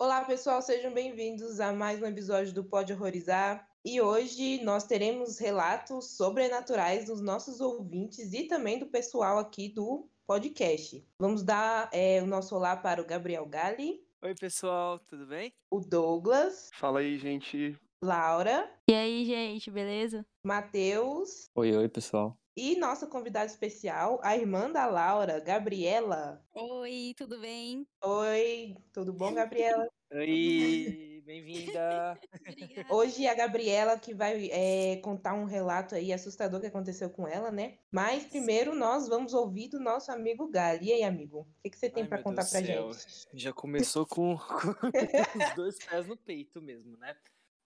Olá, pessoal, sejam bem-vindos a mais um episódio do Pode Horrorizar. E hoje nós teremos relatos sobrenaturais dos nossos ouvintes e também do pessoal aqui do podcast. Vamos dar é, o nosso olá para o Gabriel Gali. Oi, pessoal, tudo bem? O Douglas. Fala aí, gente. Laura. E aí, gente, beleza? Matheus. Oi, oi, pessoal. E nossa convidada especial, a irmã da Laura, Gabriela. Oi, tudo bem? Oi, tudo bom, Gabriela? Oi, bem-vinda. Hoje a Gabriela que vai é, contar um relato aí assustador que aconteceu com ela, né? Mas primeiro nós vamos ouvir do nosso amigo Gali. E aí, amigo? O que, que você tem para contar Deus pra céu. gente? Já começou com, com os dois pés no peito mesmo, né?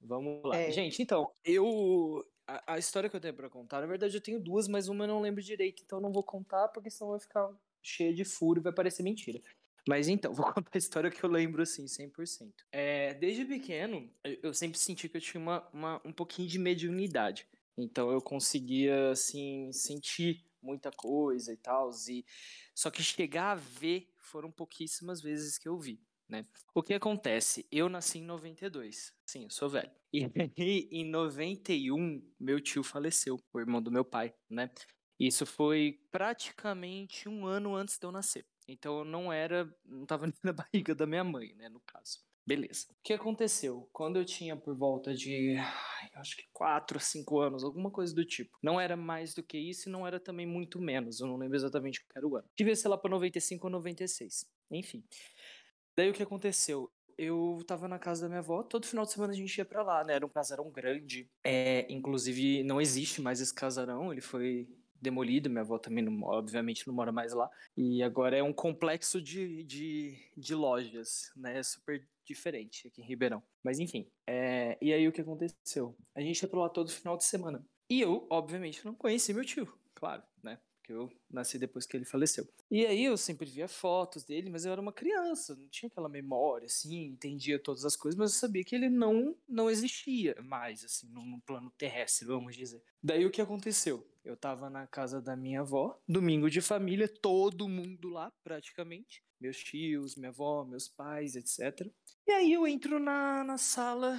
Vamos lá. É. Gente, então, eu. A, a história que eu tenho pra contar, na verdade eu tenho duas, mas uma eu não lembro direito, então eu não vou contar, porque senão vai ficar cheia de furo e vai parecer mentira. Mas então, vou contar a história que eu lembro assim, 100%. É, desde pequeno, eu, eu sempre senti que eu tinha uma, uma, um pouquinho de mediunidade. Então eu conseguia, assim, sentir muita coisa e tal. E... Só que chegar a ver foram pouquíssimas vezes que eu vi. Né? O que acontece? Eu nasci em 92. Sim, eu sou velho. E em 91, meu tio faleceu, o irmão do meu pai, né? Isso foi praticamente um ano antes de eu nascer. Então eu não era, não tava nem na barriga da minha mãe, né, no caso. Beleza. O que aconteceu? Quando eu tinha por volta de, acho que 4, 5 anos, alguma coisa do tipo. Não era mais do que isso e não era também muito menos. Eu não lembro exatamente qual era o ano. Devia ser lá pra 95 ou 96. Enfim. Daí o que aconteceu? Eu tava na casa da minha avó, todo final de semana a gente ia pra lá, né? Era um casarão grande. É, inclusive, não existe mais esse casarão, ele foi demolido. Minha avó também, não, obviamente, não mora mais lá. E agora é um complexo de, de, de lojas, né? Super diferente aqui em Ribeirão. Mas enfim, é, e aí o que aconteceu? A gente ia pra lá todo final de semana. E eu, obviamente, não conheci meu tio, claro, né? Porque eu nasci depois que ele faleceu. E aí eu sempre via fotos dele, mas eu era uma criança, não tinha aquela memória, assim, entendia todas as coisas, mas eu sabia que ele não, não existia mais, assim, no, no plano terrestre, vamos dizer. Daí o que aconteceu? Eu tava na casa da minha avó, domingo de família, todo mundo lá, praticamente. Meus tios, minha avó, meus pais, etc. E aí eu entro na, na sala,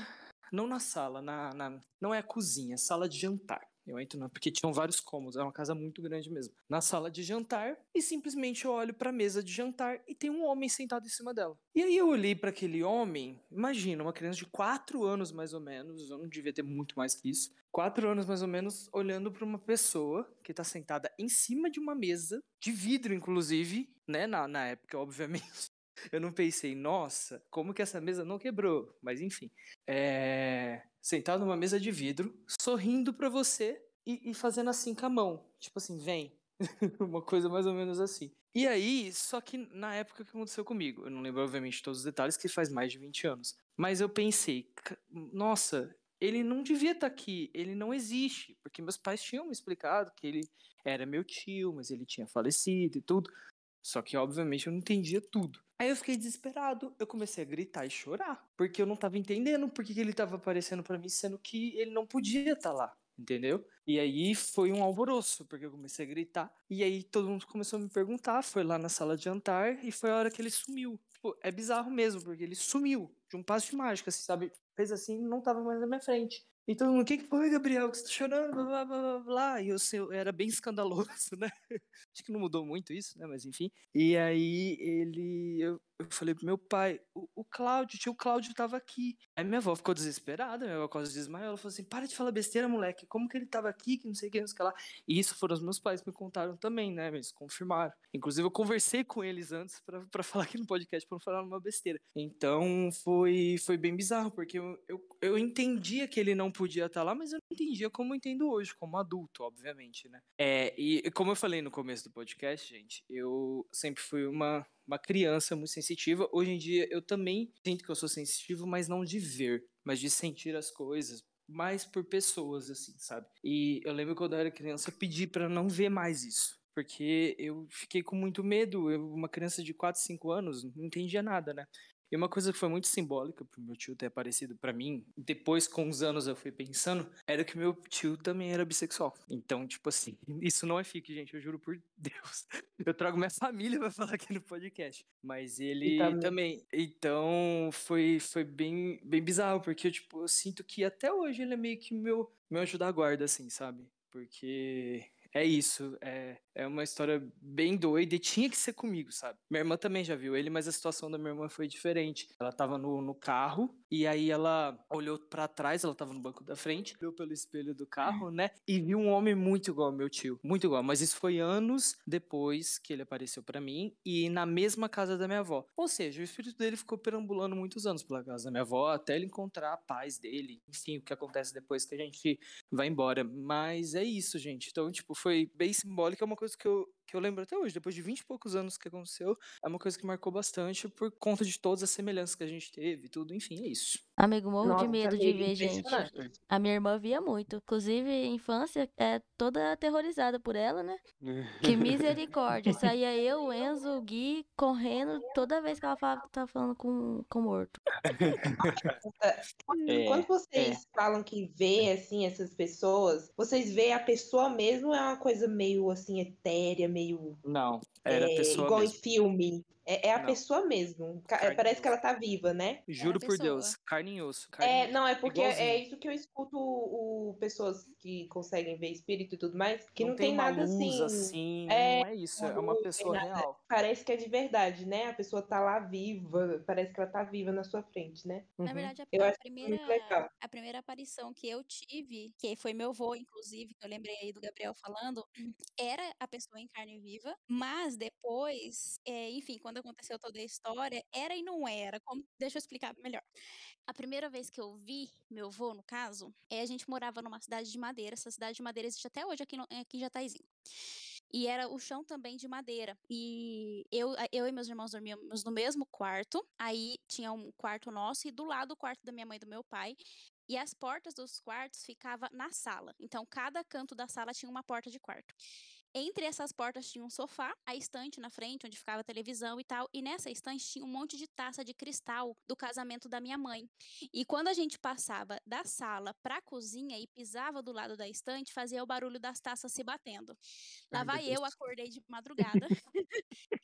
não na sala, na, na, não é a cozinha, é sala de jantar. Eu entro na, porque tinham vários cômodos, é uma casa muito grande mesmo. Na sala de jantar e simplesmente eu olho para a mesa de jantar e tem um homem sentado em cima dela. E aí eu olhei para aquele homem, imagina, uma criança de 4 anos mais ou menos, eu não devia ter muito mais que isso. 4 anos mais ou menos, olhando para uma pessoa que tá sentada em cima de uma mesa, de vidro inclusive, né, na, na época, obviamente. Eu não pensei, nossa, como que essa mesa não quebrou? Mas enfim, é... sentado numa mesa de vidro, sorrindo pra você e, e fazendo assim com a mão, tipo assim, vem, uma coisa mais ou menos assim. E aí, só que na época que aconteceu comigo, eu não lembro obviamente todos os detalhes, que faz mais de 20 anos, mas eu pensei, "Ca- nossa, ele não devia estar aqui, ele não existe, porque meus pais tinham me explicado que ele era meu tio, mas ele tinha falecido e tudo. Só que, obviamente, eu não entendia tudo. Aí eu fiquei desesperado. Eu comecei a gritar e chorar. Porque eu não tava entendendo por que ele tava aparecendo pra mim, sendo que ele não podia estar lá. Entendeu? E aí foi um alvoroço, porque eu comecei a gritar. E aí todo mundo começou a me perguntar. Foi lá na sala de jantar e foi a hora que ele sumiu. Tipo, é bizarro mesmo, porque ele sumiu de um passo de mágica, assim, sabe? Fez assim não tava mais na minha frente. E todo mundo, o que, que foi, Gabriel? Que você tá chorando? Blá, blá, blá, blá. E eu, sei, eu era bem escandaloso, né? Acho que não mudou muito isso, né? Mas enfim. E aí ele. Eu, eu falei pro meu pai, o, o Cláudio, o tio Cláudio tava aqui. Aí minha avó ficou desesperada, minha avó quase desmaiou. Ela falou assim: para de falar besteira, moleque. Como que ele tava aqui? Que não sei o que, não sei o que lá. E isso foram os meus pais que me contaram também, né? Eles confirmaram. Inclusive, eu conversei com eles antes pra falar aqui no podcast, pra não falar uma besteira. Então foi, foi bem bizarro, porque eu, eu, eu entendia que ele não podia estar lá, mas eu não entendia como eu entendo hoje, como adulto, obviamente, né? É, e como eu falei no começo do podcast, gente, eu sempre fui uma, uma criança muito sensitiva. Hoje em dia eu também sinto que eu sou sensitivo, mas não de ver, mas de sentir as coisas. Mais por pessoas, assim, sabe? E eu lembro quando eu era criança, eu pedi pra não ver mais isso. Porque eu fiquei com muito medo. Eu, uma criança de 4, 5 anos, não entendia nada, né? E uma coisa que foi muito simbólica pro meu tio ter aparecido para mim, depois com os anos eu fui pensando, era que meu tio também era bissexual. Então, tipo assim, isso não é fique, gente, eu juro por Deus. Eu trago minha família pra falar aqui no podcast. Mas ele também. também. Então, foi, foi bem, bem bizarro, porque tipo, eu sinto que até hoje ele é meio que meu, meu anjo da guarda, assim, sabe? Porque é isso. É, é uma história bem doida e tinha que ser comigo, sabe? Minha irmã também já viu ele, mas a situação da minha irmã foi diferente. Ela tava no, no carro e aí ela olhou para trás, ela tava no banco da frente, olhou pelo espelho do carro, né? E viu um homem muito igual ao meu tio. Muito igual. Mas isso foi anos depois que ele apareceu para mim e na mesma casa da minha avó. Ou seja, o espírito dele ficou perambulando muitos anos pela casa da minha avó até ele encontrar a paz dele. Enfim, o que acontece depois que a gente vai embora. Mas é isso, gente. Então, tipo, foi bem simbólico, é uma coisa que eu, que eu lembro até hoje, depois de 20 e poucos anos que aconteceu, é uma coisa que marcou bastante por conta de todas as semelhanças que a gente teve, tudo, enfim, é isso. Amigo, morro Nossa, de medo de ver, gente. A minha irmã via muito. Inclusive, infância é toda aterrorizada por ela, né? que misericórdia. Saía eu, Enzo, o Gui, correndo toda vez que ela falava, tava falando com, com morto. É, Quando vocês é. falam que vê, assim, essas pessoas, vocês veem a pessoa mesmo é uma coisa meio, assim, etérea, meio... Não, era é, pessoa Igual mesmo. em filme. É, é a não. pessoa mesmo. Carne Parece que ela tá viva, né? Juro por Deus. Carne e osso. Carne é, não, é porque Igualzinho. é isso que eu escuto o, pessoas que conseguem ver espírito e tudo mais, que não, não tem, tem nada assim. assim. É, não é isso, é uma pessoa real. Parece que é de verdade, né? A pessoa tá lá viva, parece que ela tá viva na sua frente, né? Uhum. Na verdade, a, eu a primeira, a primeira aparição que eu tive, que foi meu avô, inclusive, que eu lembrei aí do Gabriel falando, era a pessoa em carne viva, mas depois, é, enfim, quando quando aconteceu toda a história, era e não era. Como... Deixa eu explicar melhor. A primeira vez que eu vi meu avô, no caso, é a gente morava numa cidade de madeira. Essa cidade de madeira existe até hoje aqui, no, aqui em Jataizinho. E era o chão também de madeira. E eu, eu e meus irmãos dormíamos no mesmo quarto. Aí tinha um quarto nosso e do lado o quarto da minha mãe e do meu pai. E as portas dos quartos ficavam na sala. Então, cada canto da sala tinha uma porta de quarto. Entre essas portas tinha um sofá, a estante na frente, onde ficava a televisão e tal. E nessa estante tinha um monte de taça de cristal do casamento da minha mãe. E quando a gente passava da sala para a cozinha e pisava do lado da estante, fazia o barulho das taças se batendo. Lá Ai, vai eu, acordei de madrugada.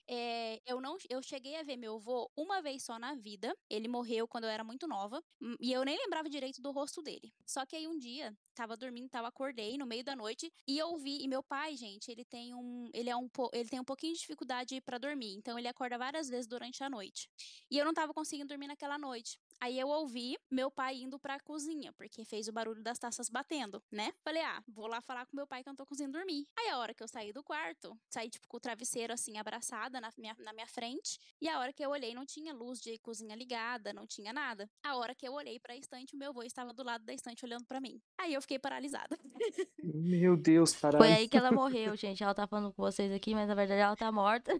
é, eu não, eu cheguei a ver meu avô uma vez só na vida. Ele morreu quando eu era muito nova hum, e eu nem lembrava direito do rosto dele. Só que aí um dia tava dormindo, tava acordei no meio da noite e ouvi. E meu pai, gente, ele tem um, ele é um, ele tem um pouquinho de dificuldade para dormir, então ele acorda várias vezes durante a noite. E eu não tava conseguindo dormir naquela noite. Aí eu ouvi meu pai indo pra cozinha, porque fez o barulho das taças batendo, né? Falei, ah, vou lá falar com meu pai que eu não tô conseguindo dormir. Aí a hora que eu saí do quarto, saí tipo com o travesseiro assim abraçada na minha, na minha frente, e a hora que eu olhei não tinha luz de cozinha ligada, não tinha nada. A hora que eu olhei pra estante, o meu avô estava do lado da estante olhando para mim. Aí eu fiquei paralisada. Meu Deus, caralho. Foi aí que ela morreu, gente. Ela tá falando com vocês aqui, mas na verdade ela tá morta.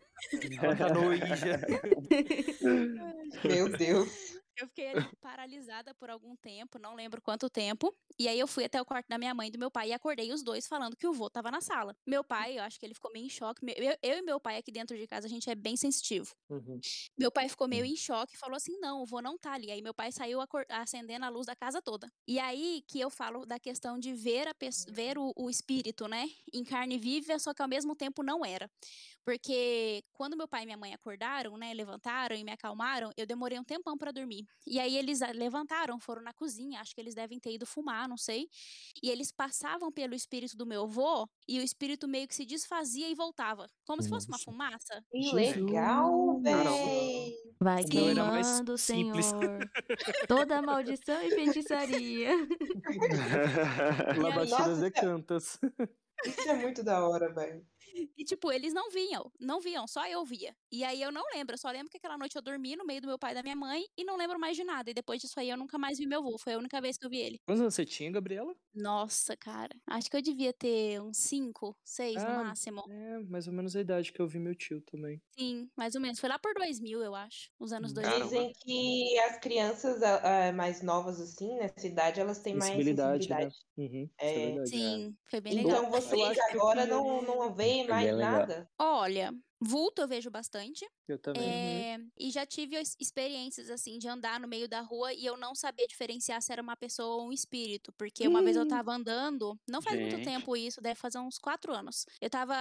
Ela tá no. Meu Deus. Eu fiquei ali paralisada por algum tempo, não lembro quanto tempo. E aí eu fui até o quarto da minha mãe e do meu pai e acordei os dois falando que o vô tava na sala. Meu pai, eu acho que ele ficou meio em choque. Eu, eu e meu pai aqui dentro de casa, a gente é bem sensitivo. Uhum. Meu pai ficou meio em choque e falou assim: não, o vô não tá ali. Aí meu pai saiu acendendo a luz da casa toda. E aí que eu falo da questão de ver, a ver o, o espírito, né? Em carne viva, só que ao mesmo tempo não era. Porque quando meu pai e minha mãe acordaram, né, levantaram e me acalmaram, eu demorei um tempão para dormir. E aí eles levantaram, foram na cozinha, acho que eles devem ter ido fumar, não sei. E eles passavam pelo espírito do meu avô e o espírito meio que se desfazia e voltava, como Nossa. se fosse uma fumaça. Que legal, velho. Vai queimando, Senhor, toda maldição e feitiçaria. Lavatiras de cantas. Isso é muito da hora, velho. E, tipo, eles não vinham, não viam, só eu via. E aí eu não lembro, eu só lembro que aquela noite eu dormi no meio do meu pai e da minha mãe e não lembro mais de nada. E depois disso aí eu nunca mais vi meu avô, foi a única vez que eu vi ele. Quantos anos você tinha, Gabriela? Nossa, cara, acho que eu devia ter uns 5, 6 ah, no máximo. É, mais ou menos a idade que eu vi meu tio também. Sim, mais ou menos. Foi lá por 2000, eu acho, os anos 2000. Hum. Dizem que as crianças uh, mais novas, assim, nessa idade, elas têm mais sensibilidade. Né? Uhum, é. é Sim, foi bem então, legal. Então vocês agora não, não veem mais nada? Olha, vulto eu vejo bastante. Eu também. É, e já tive experiências, assim, de andar no meio da rua e eu não sabia diferenciar se era uma pessoa ou um espírito. Porque uma vez eu tava andando, não faz muito Gente. tempo isso, deve fazer uns quatro anos. Eu tava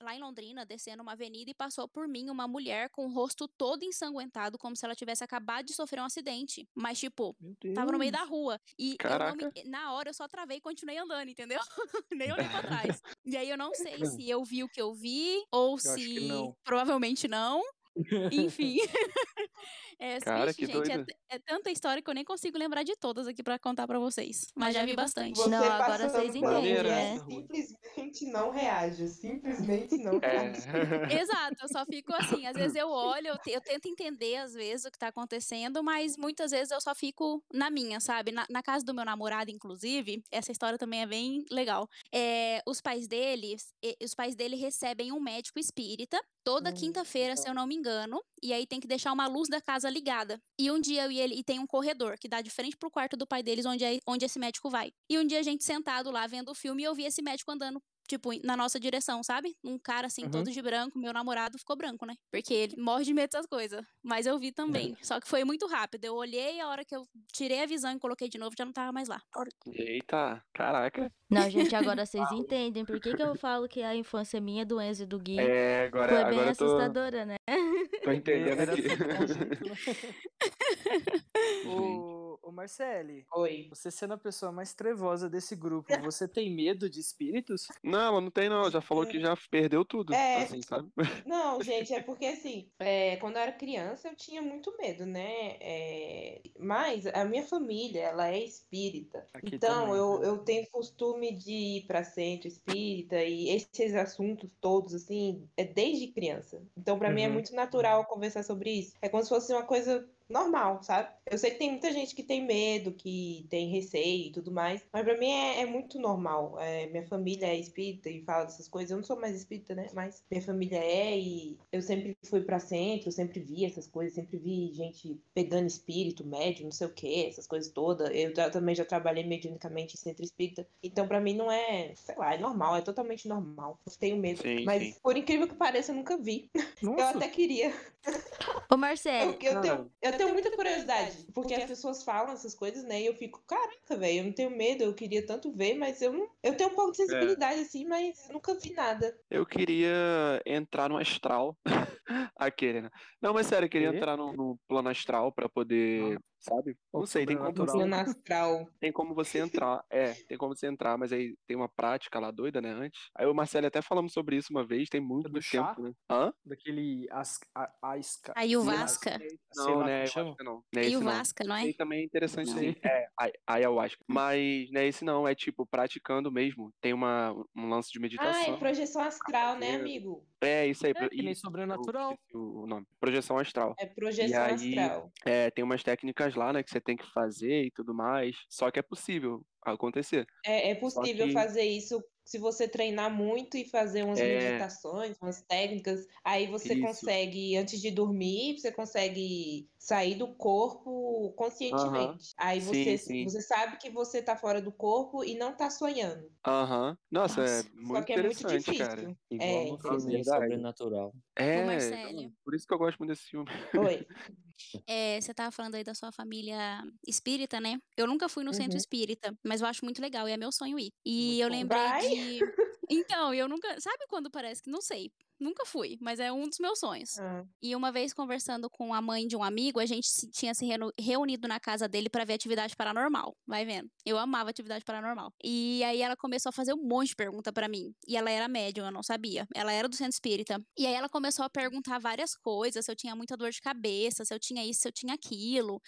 lá em Londrina, descendo uma avenida e passou por mim uma mulher com o rosto todo ensanguentado, como se ela tivesse acabado de sofrer um acidente. Mas, tipo. Tava no meio da rua. E eu me- na hora eu só travei e continuei andando, entendeu? Nem olhei pra trás. E aí eu não sei se eu vi o que eu vi ou que se provavelmente não. Enfim. É, Cara, vixe, que gente, é, é tanta história que eu nem consigo lembrar de todas aqui pra contar pra vocês. Mas já vi bastante. Você Não, agora vocês entendem, mulher, né? Simplesmente não reage. Simplesmente não reage. É. Exato, eu só fico assim, às vezes eu olho, eu, eu tento entender às vezes o que tá acontecendo, mas muitas vezes eu só fico na minha, sabe? Na, na casa do meu namorado, inclusive, essa história também é bem legal. É, os pais dele, os pais dele recebem um médico espírita toda Hum, quinta-feira, se eu não me engano, e aí tem que deixar uma luz da casa ligada. E um dia eu e ele e tem um corredor que dá de frente pro quarto do pai deles onde, é- onde esse médico vai. E um dia a gente sentado lá vendo o filme e eu vi esse médico andando tipo, na nossa direção, sabe? Um cara assim, Uhum. todo de branco, meu namorado ficou branco, né? Porque ele morre de medo dessas coisas. Mas eu vi também. Só que foi muito rápido. Eu olhei, a hora que eu tirei a visão e coloquei de novo, já não tava mais lá. Eita, caraca. Não, gente, agora vocês entendem por que, que eu falo que a infância minha do Enzo e do Gui É, agora, foi bem agora eu tô, assustadora, né? tô entendendo aqui. né? Ô, Marcele, Oi. você sendo a pessoa mais trevosa desse grupo, você tem medo de espíritos? Não, ela não tem não, já falou que já perdeu tudo, É. assim, sabe? Não, gente, é porque assim, é, quando eu era criança eu tinha muito medo, né? É, mas a minha família, ela é espírita. Aqui então também, eu, né? eu tenho costume de ir para centro espírita e esses assuntos todos, assim, é desde criança. Então para mim é Uhum. muito natural conversar sobre isso. É como se fosse uma coisa normal, sabe? Eu sei que tem muita gente que tem medo, que tem receio e tudo mais, mas pra mim é, é muito normal. É, minha família é espírita e fala dessas coisas. Eu não sou mais espírita, né? Mas minha família é e eu sempre fui pra centro, eu sempre vi essas coisas, sempre vi gente pegando espírito, médium, não sei o que, essas coisas todas. Eu já- também já trabalhei mediunicamente em centro espírita. Então pra mim não é, sei lá, é normal, é totalmente normal. Eu tenho medo. Sim, mas sim. por incrível que pareça, eu nunca vi. Eu Nossa, até queria. Ô, Marcelo, Eu, eu tenho, eu tenho muita curiosidade, porque as pessoas falam essas coisas, né? E eu fico, caraca, velho, eu não tenho medo, eu queria tanto ver, mas eu não. Eu tenho um pouco de sensibilidade, assim, mas nunca vi nada. Eu queria entrar no astral. Aquele, né? Não, mas sério, eu queria Quê? entrar no, no plano astral pra poder, sabe? Não sei, tem como, Plano astral. tem como você entrar. É, tem como você entrar, mas aí tem uma prática lá doida, né? Antes. Aí o Marcelo até falamos sobre isso uma vez, tem muito, do muito chá? tempo, né? Hã? daquele as, a, asca, Aí o sei lá, Vasca. sei Não, né? acho que não. Não é E o não. Vasca, não é? Esse também é interessante, Não. sim. É, ayahuasca. Mas não é esse não, é tipo, praticando mesmo. Tem uma, um lance de Ah, meditação. é projeção astral, né, amigo? É, isso aí. É, nem isso, sobrenatural. o o nome. Projeção astral. É projeção aí- astral. É, tem umas técnicas lá, né, que você tem que fazer e tudo mais. Só que é possível acontecer. É, é possível que- fazer isso se você treinar muito e fazer umas É. meditações, umas técnicas. Aí você Isso. consegue, antes de dormir, você consegue sair do corpo conscientemente. Aí Sim, você, sim. você sabe que você tá fora do corpo e não tá sonhando. Aham. Nossa, Nossa. é muito que é muito interessante, difícil. cara. Igual É, no filme. Sobrenatural. É, por isso que eu gosto muito desse filme. Oi. É, você tava falando aí da sua família espírita, né? Eu nunca fui no centro Uhum. espírita, mas eu acho muito legal e é meu sonho ir. E eu bom. lembrei Vai? de. Então, eu nunca. Sabe quando parece que. Não sei. Nunca fui, mas é um dos meus sonhos. Ah, E uma vez conversando com a mãe de um amigo, a gente se- tinha se reunido na casa dele pra ver atividade paranormal. Vai vendo. Eu amava atividade paranormal. E aí ela começou a fazer um monte de pergunta pra mim. E ela era médium, eu não sabia. Ela era do centro espírita. E aí ela começou a perguntar várias coisas, se eu tinha muita dor de cabeça, se eu tinha isso, se eu tinha aquilo.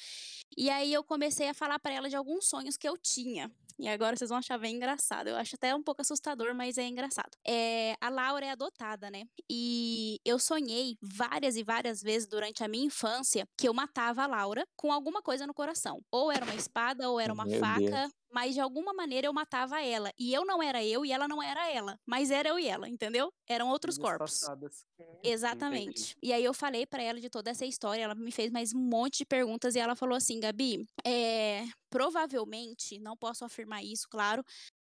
E aí eu comecei a falar pra ela de alguns sonhos que eu tinha. E agora vocês vão achar bem engraçado. Eu acho até um pouco assustador, mas é engraçado. É, a Laura é adotada, né? E eu sonhei várias e várias vezes durante a minha infância que eu matava a Laura com alguma coisa no coração. Ou era uma espada, ou era uma Meu faca. Deus. Mas de alguma maneira eu matava ela. E eu não era eu e ela não era ela. Mas era eu e ela, entendeu? Eram outros Vidas corpos. passadas. Exatamente. E aí eu falei pra ela de toda essa história, ela me fez mais um monte de perguntas e ela falou assim, Gabi, é, provavelmente, não posso afirmar isso, claro,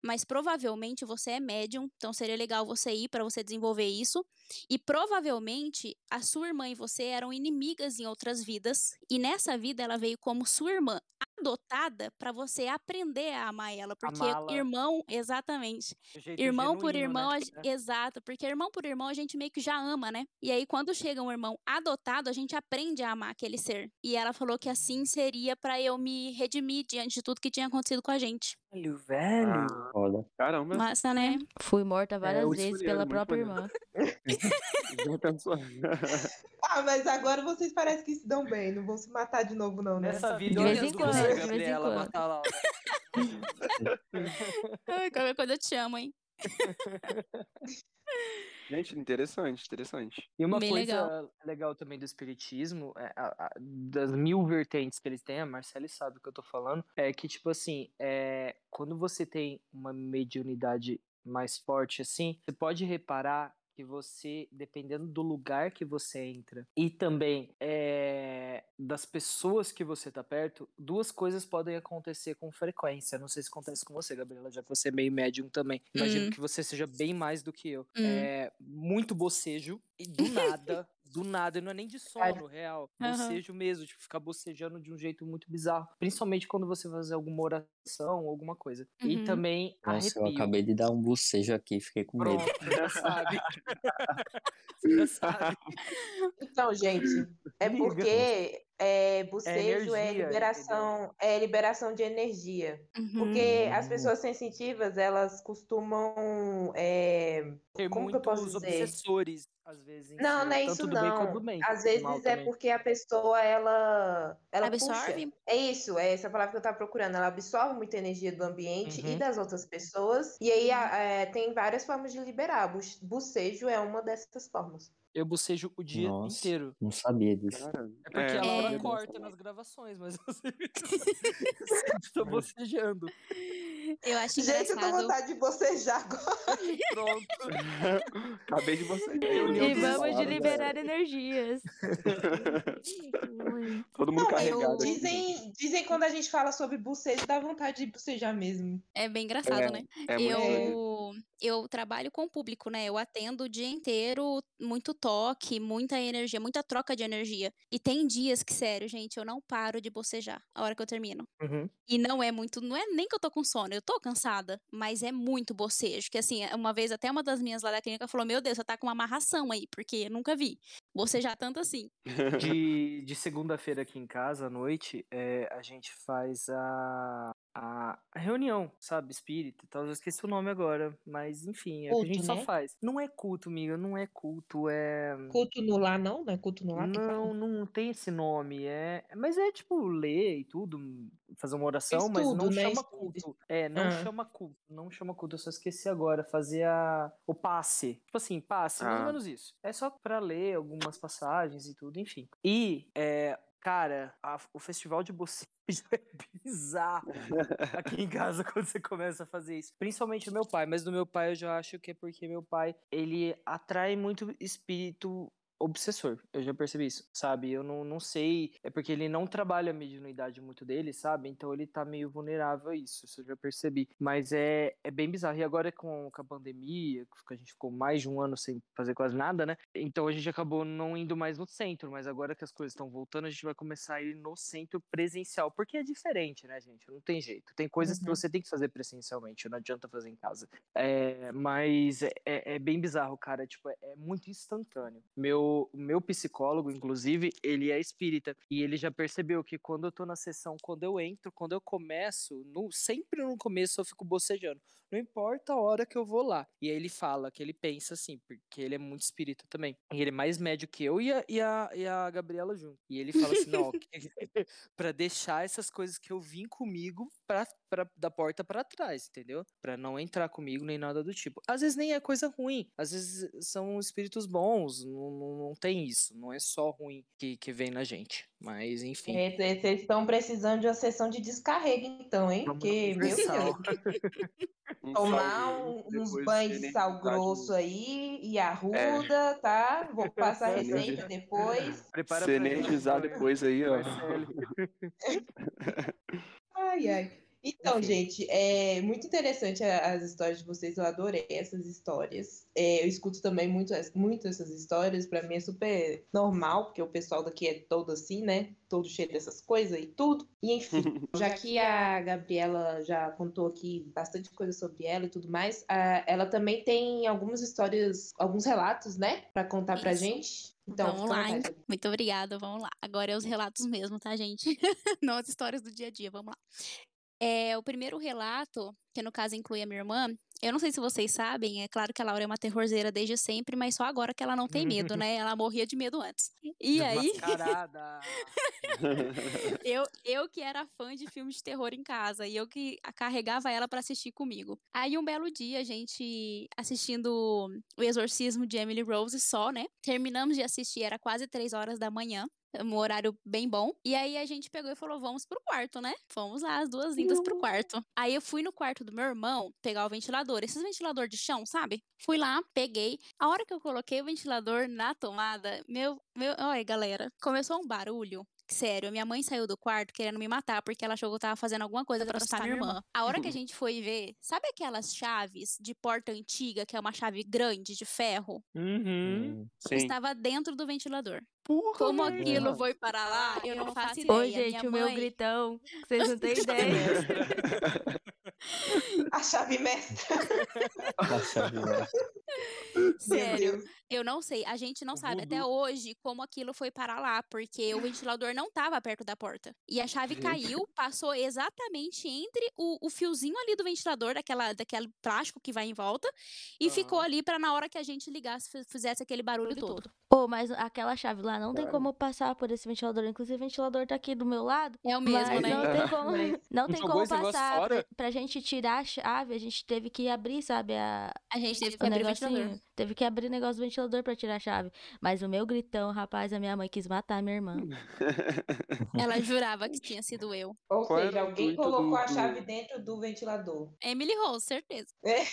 mas provavelmente você é médium, então seria legal você ir para você desenvolver isso. E provavelmente a sua irmã e você eram inimigas em outras vidas, e nessa vida ela veio como sua irmã adotada para você aprender a amar ela, porque irmão, exatamente. Irmão por né, irmão, né? a, exato, porque irmão por irmão a gente meio que já ama, né? E aí quando chega um irmão adotado, a gente aprende a amar aquele ser. E ela falou que assim seria para eu me redimir diante de tudo que tinha acontecido com a gente. Velho, velho. Ah, olha. Caramba. Massa, né? Fui morta é, várias é, vezes pela própria irmã. ah, mas agora vocês parecem que se dão bem, não vão se matar de novo, não, né? Nessa vida, de vez em quando, de vez em quando. Lá, Ai, qualquer coisa eu te amo, hein? Gente, interessante, interessante. E uma Bem coisa legal. legal. também do espiritismo, é, a, a, das mil vertentes que eles têm, a Marcele sabe o que eu tô falando, é que, tipo assim, é, quando você tem uma mediunidade mais forte assim, você pode reparar que você, dependendo do lugar que você entra e também é, das pessoas que você tá perto, duas coisas podem acontecer com frequência. Não sei se acontece com você, Gabriela, já que você é meio médium também. Imagino uhum. que você seja bem mais do que eu. Uhum. É, muito bocejo e do nada do nada, não é nem de sono real, uhum. bocejo mesmo, tipo, ficar bocejando de um jeito muito bizarro, principalmente quando você fazer alguma oração ou alguma coisa. Uhum. E também Nossa, arrepio. eu acabei de dar um bocejo aqui, fiquei com Pronto, medo. Já sabe. já sabe. Então, gente, é porque é, bocejo é, energia, é liberação, é liberação de energia. Uhum. Porque as pessoas sensitivas, elas costumam. É, Ter como que eu posso dizer? obsessores, às vezes. Não, não é isso não. Bem, às vezes é também. porque a pessoa, ela. ela absorve? Puxa. É isso, é essa palavra que eu tava procurando. Ela absorve muita energia do ambiente uhum. e das outras pessoas. E aí é, tem várias formas de liberar. Bocejo é uma dessas formas. Eu bocejo o dia Nossa, inteiro. Não sabia disso. É porque é, a Laura é. corta nas gravações, mas eu sempre estou bocejando. Eu acho Gente, engraçado. eu tô com vontade de bocejar agora. Pronto. Acabei de bocejar. E vamos de liberar energias. Todo mundo não, carregado. dizem, dizem quando a gente fala sobre bocejo, dá vontade de bocejar mesmo. É bem engraçado, é, né? É eu, eu trabalho com o público, né? Eu atendo o dia inteiro, muito toque, muita energia, muita troca de energia. E tem dias que, sério, gente, eu não paro de bocejar a hora que eu termino. Uhum. E não é muito, não é nem que eu tô com sono, eu tô cansada, mas é muito bocejo. Que assim, uma vez até uma das minhas lá da clínica falou: Meu Deus, você tá com uma amarração aí, porque eu nunca vi. Bocejar tanto assim. De, de segunda-feira aqui em casa, à noite, é, a gente faz a, a reunião, sabe, espírita e tal. Eu esqueci o nome agora, mas enfim, é culto, que a gente né? só faz. Não é culto, amiga, não é culto, é. Culto no lar, não? Não é culto no lar? Não, não tem esse nome. É... Mas é tipo ler e tudo, fazer uma oração, Estudo, mas não né? chama culto. É, não ah. chama culto, não chama culto. Eu só esqueci agora, fazer a... o passe. Tipo assim, passe, ah. mais ou ah. menos isso. É só pra ler algumas passagens e tudo, enfim. E é, Cara, a, o festival de bocejo é bizarro aqui em casa quando você começa a fazer isso. Principalmente do meu pai, mas do meu pai eu já acho que é porque meu pai, ele atrai muito espírito obsessor. Eu já percebi isso, sabe? Eu não, não sei. É porque ele não trabalha a mediunidade muito dele, sabe? Então ele tá meio vulnerável a isso. Isso eu já percebi. Mas é, é bem bizarro. E agora com, com a pandemia, que a gente ficou mais de um ano sem fazer quase nada, né? Então a gente acabou não indo mais no centro. Mas agora que as coisas estão voltando, a gente vai começar a ir no centro presencial. Porque é diferente, né, gente? Não tem jeito. Tem coisas uhum. que você tem que fazer presencialmente. Não adianta fazer em casa. É, mas é, é bem bizarro, cara. Tipo, é, é muito instantâneo. Meu o meu psicólogo, inclusive, ele é espírita. E ele já percebeu que quando eu tô na sessão, quando eu entro, quando eu começo, no, sempre no começo eu fico bocejando. Não importa a hora que eu vou lá. E aí ele fala que ele pensa assim, porque ele é muito espírita também. E ele é mais médio que eu e a, e a, e a Gabriela junto. E ele fala assim, não, para deixar essas coisas que eu vim comigo pra, pra, da porta para trás, entendeu? Para não entrar comigo nem nada do tipo. Às vezes nem é coisa ruim, às vezes são espíritos bons, não, não, não tem isso, não é só ruim que, que vem na gente. Mas enfim. É, vocês estão precisando de uma sessão de descarrego, então, hein? Porque, meu Deus. Tomar um, uns banhos de sal grosso aí e arruda, é. tá? Vou passar a receita depois. Prepara Senetizar depois aí, ó. ai, ai. Então, gente, é muito interessante as histórias de vocês. Eu adorei essas histórias. É, eu escuto também muito, muito essas histórias. Para mim é super normal, porque o pessoal daqui é todo assim, né? Todo cheio dessas coisas e tudo. E enfim, já que a Gabriela já contou aqui bastante coisa sobre ela e tudo mais, ela também tem algumas histórias, alguns relatos, né? Para contar Isso. pra gente. Então, vamos lá. Muito obrigada, vamos lá. Agora é os relatos mesmo, tá, gente? Não as histórias do dia a dia, vamos lá. É, o primeiro relato, que no caso inclui a minha irmã, eu não sei se vocês sabem, é claro que a Laura é uma terrorzeira desde sempre, mas só agora que ela não tem medo, né? Ela morria de medo antes. E aí. eu, eu que era fã de filmes de terror em casa, e eu que carregava ela para assistir comigo. Aí um belo dia, a gente assistindo O Exorcismo de Emily Rose só, né? Terminamos de assistir, era quase três horas da manhã um horário bem bom. E aí a gente pegou e falou: vamos pro quarto, né? Fomos lá, as duas lindas pro quarto. Aí eu fui no quarto do meu irmão pegar o ventilador, esses ventilador de chão, sabe? Fui lá, peguei. A hora que eu coloquei o ventilador na tomada, meu, meu, olha, galera, começou um barulho Sério, minha mãe saiu do quarto querendo me matar porque ela achou que eu tava fazendo alguma coisa para assustar minha irmã. A hora que a gente foi ver, sabe aquelas chaves de porta antiga, que é uma chave grande de ferro? Uhum. Sim. Estava dentro do ventilador. Porra, Como aquilo foi para lá, eu não faço ideia. Oi, gente, minha o mãe... meu gritão. Vocês não têm ideia. a chave mestra. a chave mestra. Sério, eu não sei. A gente não sabe até hoje como aquilo foi parar lá, porque o ventilador não estava perto da porta. E a chave gente. caiu, passou exatamente entre o, o, fiozinho ali do ventilador, daquela, daquele plástico que vai em volta, e ah. ficou ali para na hora que a gente ligasse, fizesse aquele barulho todo. Pô, oh, mas aquela chave lá não tem como passar por esse ventilador. Inclusive, o ventilador tá aqui do meu lado. É o mesmo, né? Não tem como, não tem como passar. Pra, pra gente tirar a chave, a gente teve que abrir, sabe? A, a gente teve que abrir o ventilador. Teve que abrir o negócio do ventilador pra tirar a chave. Mas o meu gritão, rapaz, a minha mãe quis matar a minha irmã. Ela jurava que tinha sido eu. Ou Qual seja, alguém colocou do... a chave dentro do ventilador. Emily Rose, certeza. É.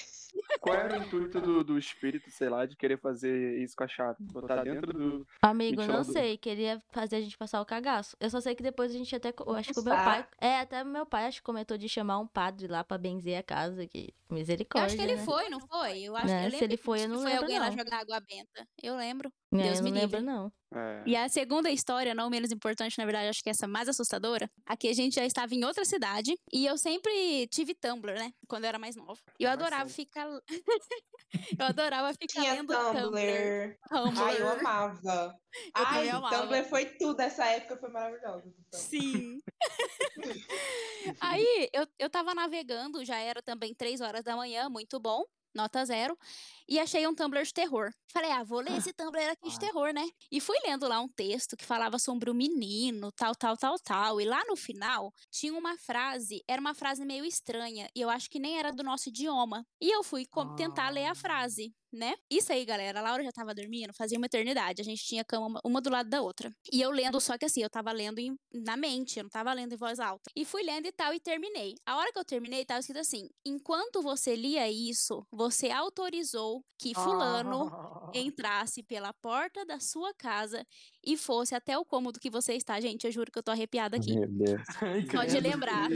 Qual era o intuito do, do espírito, sei lá, de querer fazer isso com a chave? Botar dentro do. Amigo, não sei. Queria fazer a gente passar o cagaço. Eu só sei que depois a gente até. Eu acho que o meu pai. É, até meu pai acho que comentou de chamar um padre lá pra benzer a casa. Que misericórdia. Eu acho que ele né? foi, não foi? Eu acho né? que Se ele foi, eu não lembro. Foi alguém não. lá jogar água benta. Eu lembro. É, Deus eu me não livre. lembro, não. É. E a segunda história, não menos importante, na verdade, acho que essa mais assustadora. Aqui a gente já estava em outra cidade e eu sempre tive Tumblr, né? Quando eu era mais nova. E eu adorava ficar. eu adorava ficar Tinha lendo Tumblr. Tumblr. Tumblr. Ai, eu amava. Eu Ai, amava. Tumblr foi tudo. Essa época foi maravilhosa. Sim. Aí eu, eu tava navegando, já era também três horas da manhã, muito bom nota zero, e achei um Tumblr de terror. Falei, ah, vou ler esse Tumblr aqui de terror, né? E fui lendo lá um texto que falava sobre o menino, tal, tal, tal, tal. E lá no final tinha uma frase, era uma frase meio estranha, e eu acho que nem era do nosso idioma. E eu fui tentar ler a ah. frase né? Isso aí, galera. A Laura já tava dormindo, fazia uma eternidade. A gente tinha cama uma do lado da outra. E eu lendo, só que assim, eu tava lendo em, na mente, eu não tava lendo em voz alta. E fui lendo e tal, e terminei. A hora que eu terminei, tava escrito assim: enquanto você lia isso, você autorizou que Fulano entrasse pela porta da sua casa e fosse até o cômodo que você está. Gente, eu juro que eu tô arrepiada aqui. Meu Deus. Só de lembrar.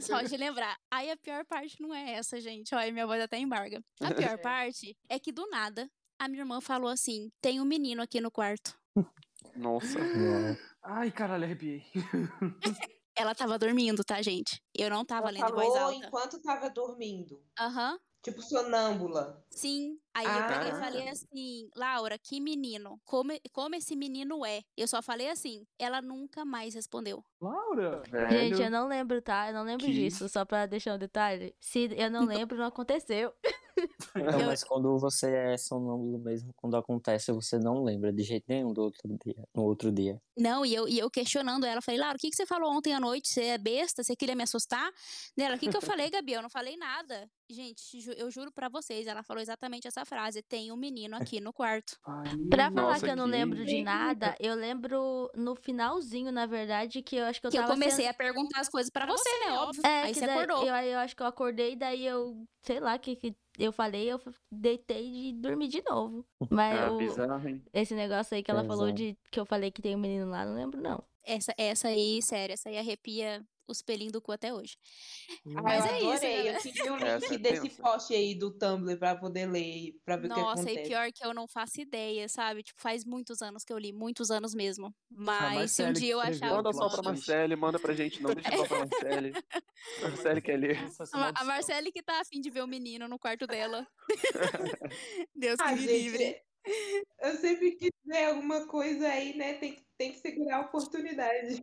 Só de lembrar. Aí a pior parte não é essa, gente. Olha, minha voz até embarga. A pior parte é que do nada a minha irmã falou assim: tem um menino aqui no quarto. Nossa. Ai, caralho, arrepiei. Ela tava dormindo, tá, gente? Eu não tava Ela lendo em voz alta. enquanto tava dormindo. Aham. Uhum. Tipo sonâmbula. Sim. Aí ah. eu peguei e falei assim, Laura, que menino? Como, como esse menino é? Eu só falei assim. Ela nunca mais respondeu. Laura? Gente, eu não lembro, tá? Eu não lembro que... disso. Só pra deixar um detalhe. Se eu não lembro, não aconteceu. Não, mas quando você é sonâmbulo mesmo, quando acontece, você não lembra de jeito nenhum do outro dia, no outro dia. Não, e eu, e eu questionando ela, falei, Laura, o que, que você falou ontem à noite? Você é besta? Você queria me assustar? Nela, o que, que eu falei, Gabi? Eu não falei nada. Gente, eu juro para vocês, ela falou exatamente essa frase: tem um menino aqui no quarto. Ai, pra falar nossa, que eu não lembro de nada, eu lembro no finalzinho, na verdade, que eu acho que eu que tava. eu comecei sendo... a perguntar as coisas para você, né? Óbvio. É, aí você daí, acordou. Eu, eu acho que eu acordei, daí eu, sei lá, que, que eu falei, eu deitei e dormi de novo. Mas ah, eu, bizarro, hein? esse negócio aí que ela falou de que eu falei que tem um menino lá, não lembro, não. essa, essa aí, sério, essa aí arrepia os pelinhos do cu até hoje. Ah, Mas eu é adorei. Isso, eu queria o link é desse post aí do Tumblr pra poder ler, pra ver o que acontece. Nossa, e pior que eu não faço ideia, sabe? Tipo, faz muitos anos que eu li, muitos anos mesmo. Mas se um dia eu achar... Manda só pra Marcele, manda pra gente, não deixa só pra Marcele. A Marcele quer ler. A Marcele que tá afim de ver o menino no quarto dela. Deus ah, que me livre. Eu sempre quis ver alguma coisa aí, né? Tem, tem que segurar a oportunidade.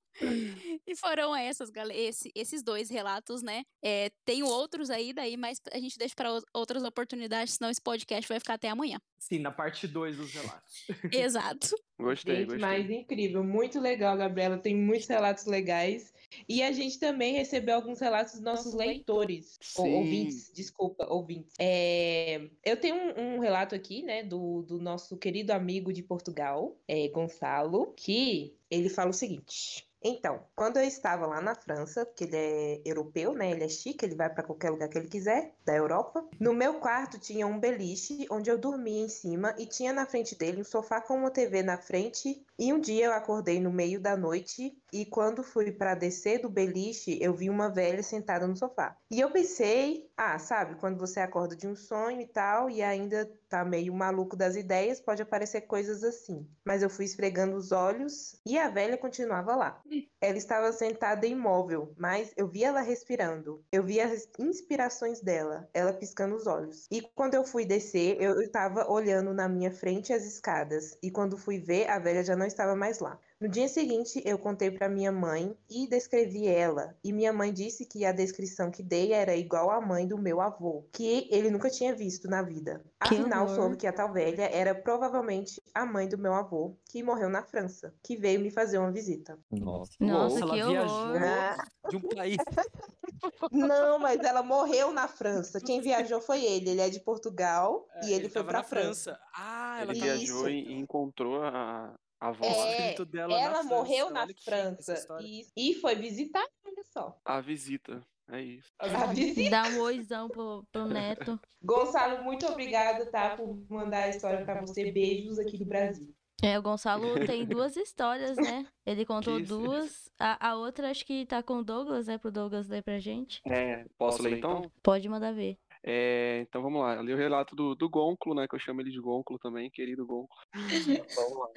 e foram essas, esse, esses dois relatos, né? É, tem outros aí, daí, mas a gente deixa para outras oportunidades, senão esse podcast vai ficar até amanhã. Sim, na parte 2 dos relatos. Exato. Gostei, gente, gostei. Mas incrível, muito legal, Gabriela. Tem muitos relatos legais. E a gente também recebeu alguns relatos dos nossos leitores, ou, ouvintes, desculpa, ouvintes. É, eu tenho um, um, relato aqui, né, do, do nosso querido amigo de Portugal, é, Gonçalo, que ele fala o seguinte. Então, quando eu estava lá na França, porque ele é europeu, né? Ele é chique, ele vai para qualquer lugar que ele quiser, da Europa. No meu quarto tinha um beliche onde eu dormia em cima e tinha na frente dele um sofá com uma TV na frente. E um dia eu acordei no meio da noite e quando fui para descer do beliche, eu vi uma velha sentada no sofá. E eu pensei, ah, sabe, quando você acorda de um sonho e tal e ainda tá meio maluco das ideias, pode aparecer coisas assim. Mas eu fui esfregando os olhos e a velha continuava lá. Ela estava sentada imóvel, mas eu vi ela respirando. Eu vi as inspirações dela, ela piscando os olhos. E quando eu fui descer, eu estava olhando na minha frente as escadas. E quando fui ver, a velha já não estava mais lá. No dia seguinte, eu contei para minha mãe e descrevi ela. E minha mãe disse que a descrição que dei era igual à mãe do meu avô, que ele nunca tinha visto na vida. Afinal, soube que a tal velha era provavelmente a mãe do meu avô, que morreu na França, que veio me fazer uma visita. Nossa, Nossa ela que viajou de um país. Não, mas ela morreu na França. Quem viajou foi ele. Ele é de Portugal é, e ele, ele foi para França. França. Ah, ela ele viajou e encontrou a, a avó. É, ela na morreu França, na França e, e foi visitar, olha só. A visita. É isso. A visita. Dá um oizão pro, pro neto. Gonçalo, muito obrigada, tá, por mandar a história para você. Beijos aqui do Brasil. É, o Gonçalo tem duas histórias, né? Ele contou duas. A, a outra acho que tá com o Douglas, né? Pro Douglas ler pra gente. É, posso ler então? Pode mandar ver. É, então vamos lá, ali o relato do, do Gonculo, né? Que eu chamo ele de Gonculo também, querido Gonculo. vamos lá.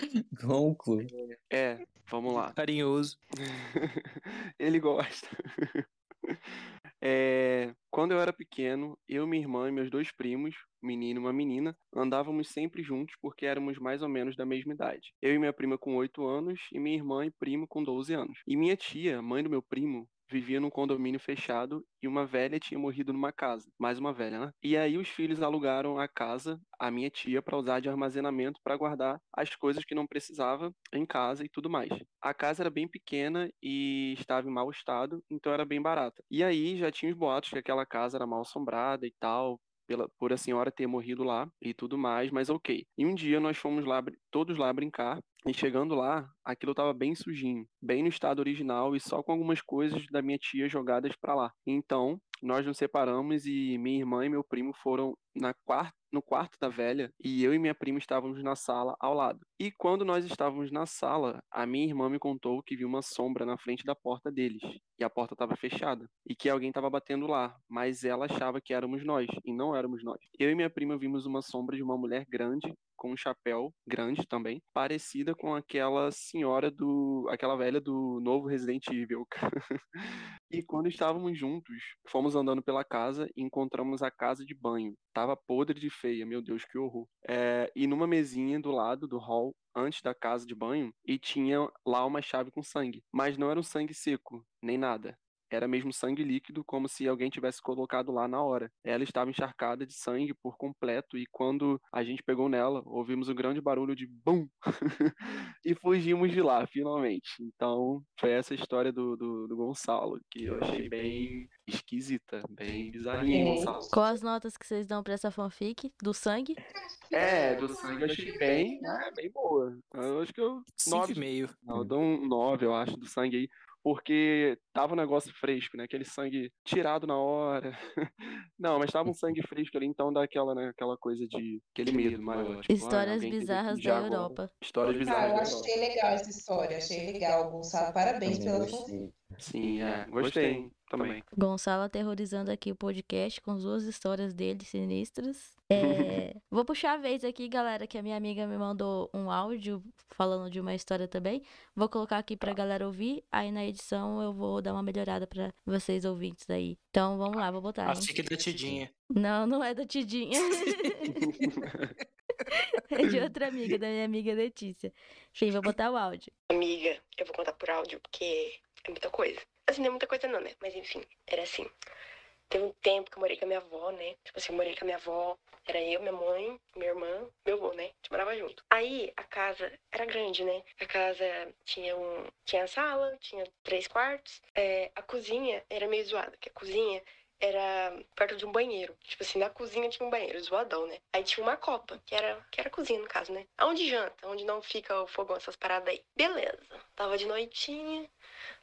Gonculo. É, vamos lá. Carinhoso. ele gosta. É, quando eu era pequeno, eu, minha irmã e meus dois primos, um menino e uma menina, andávamos sempre juntos porque éramos mais ou menos da mesma idade. Eu e minha prima com 8 anos e minha irmã e primo com 12 anos. E minha tia, mãe do meu primo, vivia num condomínio fechado e uma velha tinha morrido numa casa. Mais uma velha, né? E aí os filhos alugaram a casa à minha tia para usar de armazenamento para guardar as coisas que não precisava em casa e tudo mais. A casa era bem pequena e estava em mau estado, então era bem barata. E aí já tinha os boatos que aquela casa era mal assombrada e tal, pela, por a senhora ter morrido lá e tudo mais, mas ok. E um dia nós fomos lá, todos lá brincar, e chegando lá, aquilo estava bem sujinho, bem no estado original e só com algumas coisas da minha tia jogadas para lá. Então, nós nos separamos e minha irmã e meu primo foram na quarta, no quarto da velha e eu e minha prima estávamos na sala ao lado. E quando nós estávamos na sala, a minha irmã me contou que viu uma sombra na frente da porta deles e a porta estava fechada e que alguém estava batendo lá, mas ela achava que éramos nós e não éramos nós. Eu e minha prima vimos uma sombra de uma mulher grande com um chapéu grande também, parecida com aquela senhora do. aquela velha do novo Resident Evil. e quando estávamos juntos, fomos andando pela casa e encontramos a casa de banho. Tava podre de feia, meu Deus, que horror. É, e numa mesinha do lado do hall, antes da casa de banho, e tinha lá uma chave com sangue. Mas não era um sangue seco, nem nada era mesmo sangue líquido, como se alguém tivesse colocado lá na hora. Ela estava encharcada de sangue por completo e quando a gente pegou nela, ouvimos um grande barulho de bum e fugimos de lá, finalmente. Então, foi essa história do, do, do Gonçalo, que eu achei bem esquisita, bem bizarrinha, é. Gonçalo. Qual as notas que vocês dão pra essa fanfic? Do sangue? É, do sangue eu achei bem, né, bem boa. Eu acho que eu... Nove e meio. Eu dou um nove, eu acho, do sangue aí porque tava um negócio fresco, né? Aquele sangue tirado na hora. Não, mas tava um sangue fresco ali, então dá aquela, né, aquela coisa de aquele medo maior. Tipo, Histórias ah, bizarras da Europa. Histórias bizarras. Ah, eu achei legal essa história, achei legal, Gonçalo. Parabéns pela função. Sim, é, gostei também. Gonçalo aterrorizando aqui o podcast com as duas histórias dele sinistras. É... Vou puxar a vez aqui, galera, que a minha amiga me mandou um áudio falando de uma história também. Vou colocar aqui pra galera ouvir. Aí na edição eu vou dar uma melhorada pra vocês ouvintes aí. Então vamos lá, vou botar. Achei que é da Tidinha. Não, não é da Tidinha. é de outra amiga, da minha amiga Letícia. Enfim, vou botar o áudio. Amiga, eu vou contar por áudio porque é muita coisa. Assim, não é muita coisa não, né? Mas enfim, era assim. Teve um tempo que eu morei com a minha avó, né? Tipo assim, eu morei com a minha avó. Era eu, minha mãe, minha irmã, meu avô, né? A gente morava junto. Aí a casa era grande, né? A casa tinha um. Tinha a sala, tinha três quartos. É, a cozinha era meio zoada, porque a cozinha era perto de um banheiro. Tipo assim, na cozinha tinha um banheiro, zoadão, né? Aí tinha uma copa, que era, que era cozinha, no caso, né? Aonde janta, onde não fica o fogão, essas paradas aí. Beleza. Tava de noitinha,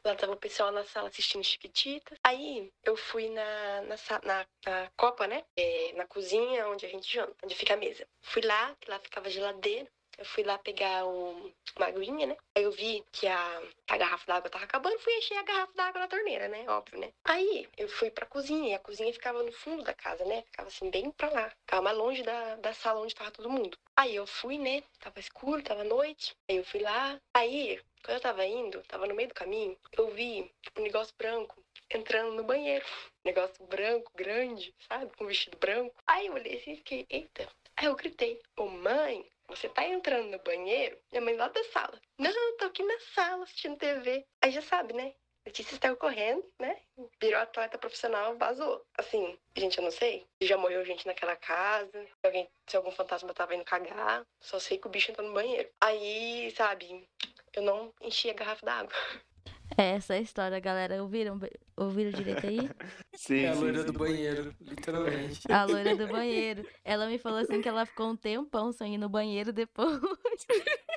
Lá tava o pessoal na sala assistindo Chiquititas. Aí eu fui na, na, na, na Copa, né? É, na cozinha, onde a gente janta, onde fica a mesa. Fui lá, que lá ficava geladeira. Eu fui lá pegar o, uma aguinha, né? Aí eu vi que a, a garrafa d'água tava acabando, fui encher a garrafa d'água na torneira, né? Óbvio, né? Aí eu fui pra cozinha, e a cozinha ficava no fundo da casa, né? Ficava assim, bem pra lá. Ficava mais longe da, da sala onde tava todo mundo. Aí eu fui, né? Tava escuro, tava noite. Aí eu fui lá. Aí quando eu tava indo, tava no meio do caminho, eu vi um negócio branco entrando no banheiro. Negócio branco, grande, sabe? Com um vestido branco. Aí eu olhei assim e fiquei, eita. Aí eu gritei, ô mãe, você tá entrando no banheiro? Minha mãe lá da sala. Não, tô aqui na sala assistindo TV. Aí já sabe, né? Letícia está correndo, né? Virou atleta profissional, vazou. Assim, gente, eu não sei. Já morreu gente naquela casa. Alguém, se algum fantasma tava indo cagar. Só sei que o bicho entrou no banheiro. Aí, sabe, eu não enchi a garrafa d'água. É essa é a história, galera. Ouviram, ouviram direito aí? Sim. É a loira do banheiro, literalmente. A loira do banheiro. Ela me falou assim que ela ficou um tempão sem ir no banheiro depois.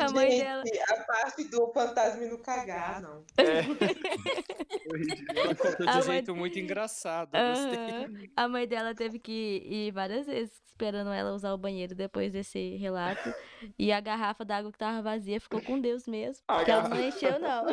a mãe Gente, dela. A parte do fantasma no cagar, não. É. ela contou de um jeito mãe... muito engraçado. Uhum. A mãe dela teve que ir várias vezes esperando ela usar o banheiro depois desse relato. E a garrafa d'água que tava vazia ficou com Deus mesmo. A porque garrafa... ela não encheu, não.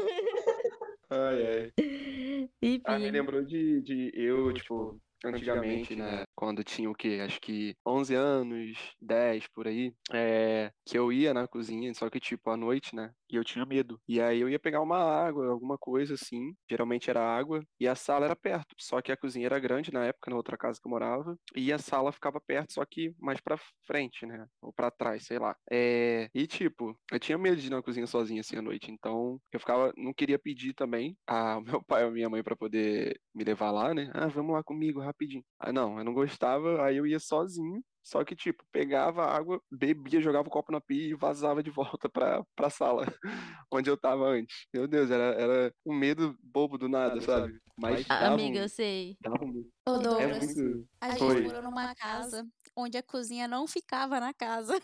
Ai, ai. Enfim. Ah, me lembrou de, de eu, tipo, antigamente, né? Quando tinha o quê? Acho que 11 anos, 10 por aí, é, que eu ia na cozinha, só que tipo à noite, né? E eu tinha medo. E aí eu ia pegar uma água, alguma coisa assim. Geralmente era água. E a sala era perto. Só que a cozinha era grande na época, na outra casa que eu morava. E a sala ficava perto, só que mais pra frente, né? Ou pra trás, sei lá. É... E tipo, eu tinha medo de ir na cozinha sozinha assim à noite. Então eu ficava. Não queria pedir também a meu pai ou minha mãe para poder me levar lá, né? Ah, vamos lá comigo rapidinho. Ah, não, eu não gostava. Aí eu ia sozinho. Só que, tipo, pegava água, bebia, jogava o copo na pia e vazava de volta pra, pra sala onde eu tava antes. Meu Deus, era, era um medo bobo do nada, sabe? Mas Amiga, um, eu sei. Um... Ô, Douglas, é muito... a gente Foi. morou numa casa onde a cozinha não ficava na casa.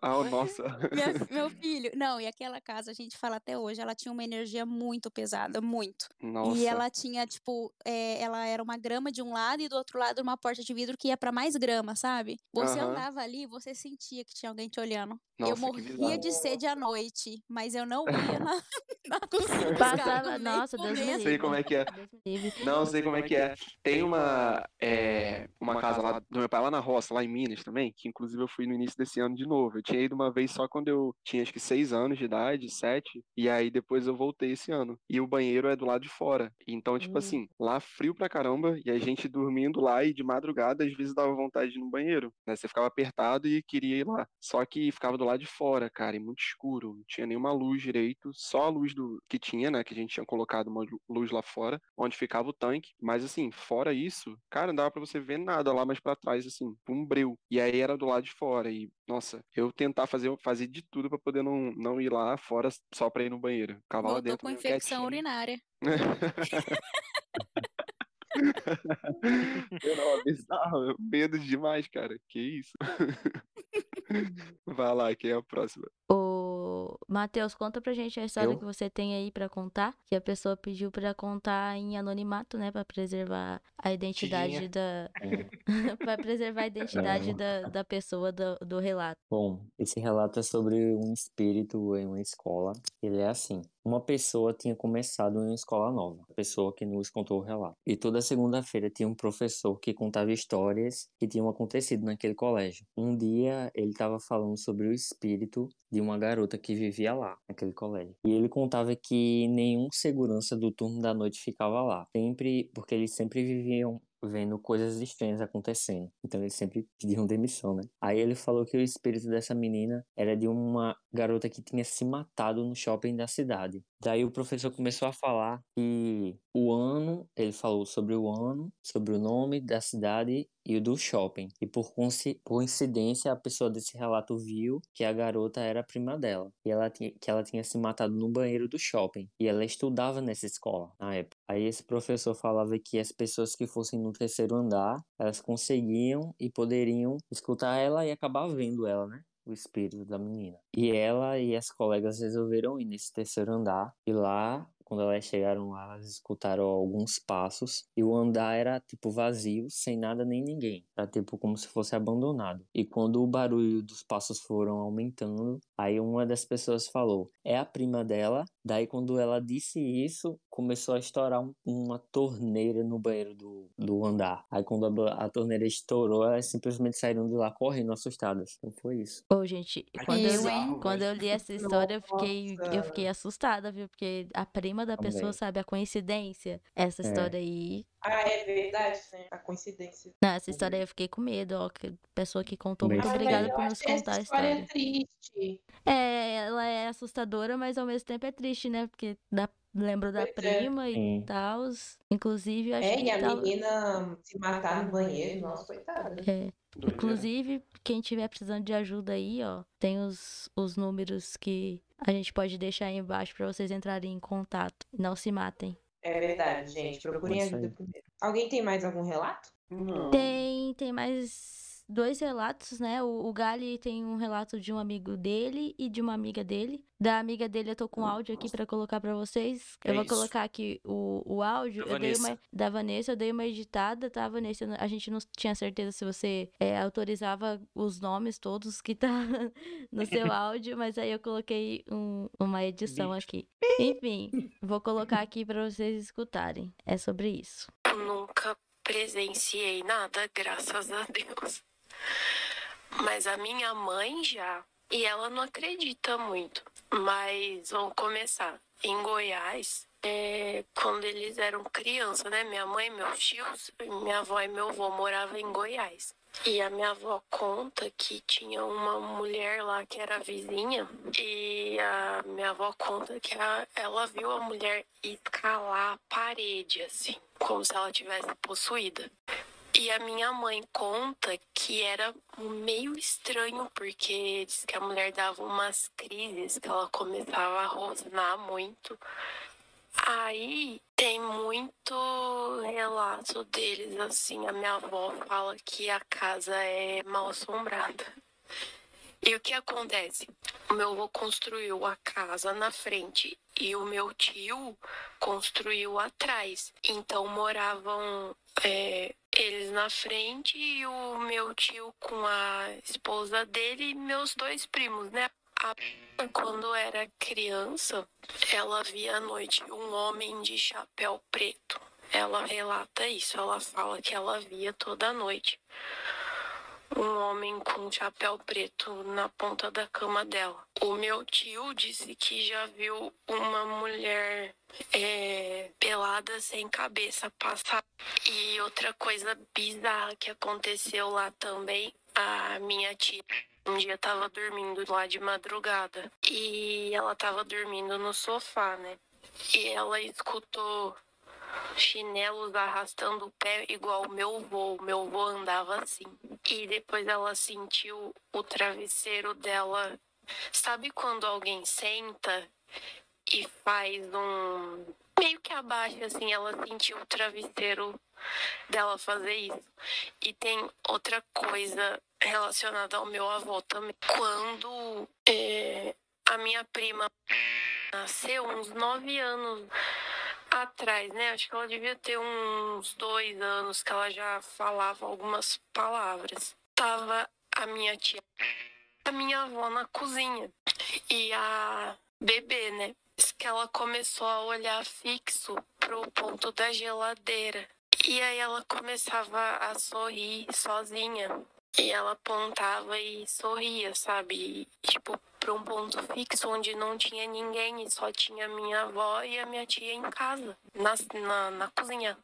Ah, nossa. Minha, meu filho. Não, e aquela casa, a gente fala até hoje, ela tinha uma energia muito pesada, muito. Nossa. E ela tinha, tipo, é, ela era uma grama de um lado e do outro lado uma porta de vidro que ia para mais grama, sabe? Você uhum. andava ali, você sentia que tinha alguém te olhando. Nossa, eu morria de sede à noite, mas eu não ia na, na cozinha. Passava, nossa, Deus me livre. Sei como é que é. Não, sei como é que é. Tem uma, é, uma casa lá do meu pai, lá na roça, lá em Minas também, que inclusive eu fui no início desse ano de novo. Eu tinha ido uma vez só quando eu tinha acho que seis anos de idade, sete, e aí depois eu voltei esse ano. E o banheiro é do lado de fora. Então, tipo hum. assim, lá frio pra caramba, e a gente dormindo lá e de madrugada às vezes dava vontade de ir no banheiro. Né? Você ficava apertado e queria ir lá. Só que ficava do lado de fora, cara, e muito escuro. Não tinha nenhuma luz direito, só a luz do que tinha, né? Que a gente tinha colocado uma luz lá fora, onde ficava o tanque. Mas assim, fora isso, cara, não dava pra você ver nada lá mais para trás, assim, um E aí era do lado de fora. E, nossa, eu tentar fazer, fazer de tudo para poder não, não ir lá fora só pra ir no banheiro. Cavalo Voltou dentro. com infecção quietinho. urinária. eu não, bizarro, medo demais, cara. Que isso? Vai lá, quem é a próxima? O O Matheus, conta pra gente a história Eu? que você tem aí pra contar, que a pessoa pediu pra contar em anonimato, né, Pra preservar a identidade Tinha. da É. para preservar a identidade Não. da, da pessoa do, do relato. Bom, esse relato é sobre um espírito em uma escola. Ele é assim: uma pessoa tinha começado em uma escola nova, a pessoa que nos contou o relato. E toda segunda-feira tinha um professor que contava histórias que tinham acontecido naquele colégio. Um dia ele estava falando sobre o espírito de uma garota que vivia lá, naquele colégio. E ele contava que nenhum segurança do turno da noite ficava lá, sempre porque eles sempre viviam vendo coisas estranhas acontecendo. Então eles sempre pediam demissão, né? Aí ele falou que o espírito dessa menina era de uma garota que tinha se matado no shopping da cidade. Daí o professor começou a falar que o ano, ele falou sobre o ano, sobre o nome da cidade e o do shopping. E por coinci- coincidência, a pessoa desse relato viu que a garota era prima dela. E ela tinha, que ela tinha se matado no banheiro do shopping. E ela estudava nessa escola na época. Aí esse professor falava que as pessoas que fossem no terceiro andar, elas conseguiam e poderiam escutar ela e acabar vendo ela, né? O espírito da menina. E ela e as colegas resolveram ir nesse terceiro andar. E lá, quando elas chegaram lá, elas escutaram alguns passos. E o andar era, tipo, vazio, sem nada nem ninguém. Era, tipo, como se fosse abandonado. E quando o barulho dos passos foram aumentando, aí uma das pessoas falou: é a prima dela. Daí, quando ela disse isso, começou a estourar um- uma torneira no banheiro do, do andar. Aí, quando a, a torneira estourou, elas simplesmente saíram de lá correndo, assustadas. Então, foi isso. Ô, gente, Ai, quando eu, quando eu li essa história, eu fiquei, eu fiquei assustada, viu? Porque a prima da pessoa, sabe, a coincidência. Essa É. história aí. Ah, é verdade, né? A coincidência. Não, essa história aí eu fiquei com medo, ó. Que pessoa que contou, muito obrigada por nos essa contar a história história. é triste. É, ela é assustadora, mas ao mesmo tempo é triste, né? Porque dá, lembro da Pois é. prima e Sim. tal. Inclusive, eu acho É, que e a tava- menina se matar no banheiro, nossa, coitada. É. Doideira. Inclusive, quem tiver precisando de ajuda aí, ó, tem os, os números que a gente pode deixar aí embaixo pra vocês entrarem em contato. Não se matem. É verdade, gente. Procurem ajuda primeiro. Alguém tem mais algum relato? Não. Tem, tem mais dois relatos, né? O, o Gali tem um relato de um amigo dele e de uma amiga dele. Da amiga dele eu tô com áudio aqui pra colocar pra vocês. Eu É vou isso. colocar aqui o, o áudio. Da eu dei uma Vanessa. da Vanessa, eu dei uma editada, tá, Vanessa? A gente não tinha certeza se você é, autorizava os nomes todos que tá no seu áudio, mas aí eu coloquei um- uma edição aqui. Enfim, vou colocar aqui pra vocês escutarem. É sobre isso. Eu nunca presenciei nada, graças a Deus. Mas a minha mãe já. E ela não acredita muito. Mas vamos começar. Em Goiás, é, quando eles eram criança, né? Minha mãe, meus tios, minha avó e meu avô moravam em Goiás. E a minha avó conta que tinha uma mulher lá que era vizinha. E a minha avó conta que a- ela viu a mulher escalar a parede, assim, como se ela tivesse possuída. E a minha mãe conta que era meio estranho, porque diz que a mulher dava umas crises, que ela começava a rosnar muito. Aí tem muito relato deles, assim. A minha avó fala que a casa é mal assombrada. E o que acontece? O meu avô construiu a casa na frente e o meu tio construiu atrás. Então moravam é, eles na frente e o meu tio com a esposa dele e meus dois primos, né? A- Quando era criança, ela via à noite um homem de chapéu preto. Ela relata isso, ela fala que ela via toda noite um homem com um chapéu preto na ponta da cama dela. O meu tio disse que já viu uma mulher é, pelada sem cabeça passar. E outra coisa bizarra que aconteceu lá também, a minha tia um dia tava dormindo lá de madrugada e ela tava dormindo no sofá, né? E ela escutou chinelos arrastando o pé igual meu vô. Meu vô andava assim. E depois ela sentiu o travesseiro dela. Sabe quando alguém senta e faz um. meio que abaixa assim? Ela sentiu o travesseiro dela fazer isso. E tem outra coisa relacionada ao meu avô também. Quando é, a minha prima nasceu uns nove anos atrás, né? Acho que ela devia ter uns dois anos que ela já falava algumas palavras. Tava a minha tia, a minha avó na cozinha e a bebê, né? Que ela começou a olhar fixo pro ponto da geladeira. E aí ela começava a sorrir sozinha. E ela apontava e sorria, sabe? E, tipo, para um ponto fixo onde não tinha ninguém e só tinha minha avó e a minha tia em casa, na, na, na cozinha.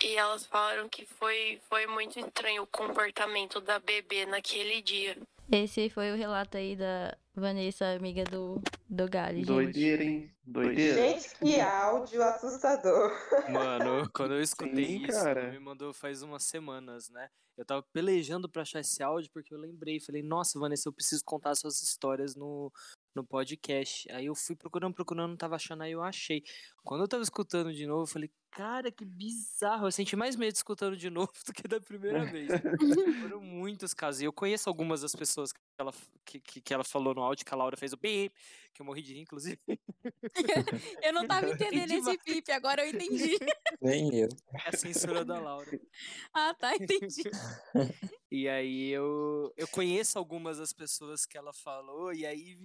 E elas falaram que foi, foi muito estranho o comportamento da bebê naquele dia. Esse foi o relato aí da Vanessa, amiga do, do Gali, gente. Doideira, hein? Doideira. Gente, que áudio assustador. Mano, quando eu escutei Sim, isso, cara. me mandou faz umas semanas, né? Eu tava pelejando pra achar esse áudio porque eu lembrei. Falei, nossa, Vanessa, eu preciso contar suas histórias no, no podcast. Aí eu fui procurando, procurando, não tava achando, aí eu achei. Quando eu tava escutando de novo, eu falei, cara, que bizarro. Eu senti mais medo escutando de novo do que da primeira vez. Foram muitos casos. E eu conheço algumas das pessoas que ela, que, que, que ela falou no áudio, que a Laura fez o bip, que eu morri de rir, inclusive. Eu não tava entendendo esse pipe, agora eu entendi. Nem eu. É a censura da Laura. Ah, tá, entendi. E aí eu, eu conheço algumas das pessoas que ela falou, e aí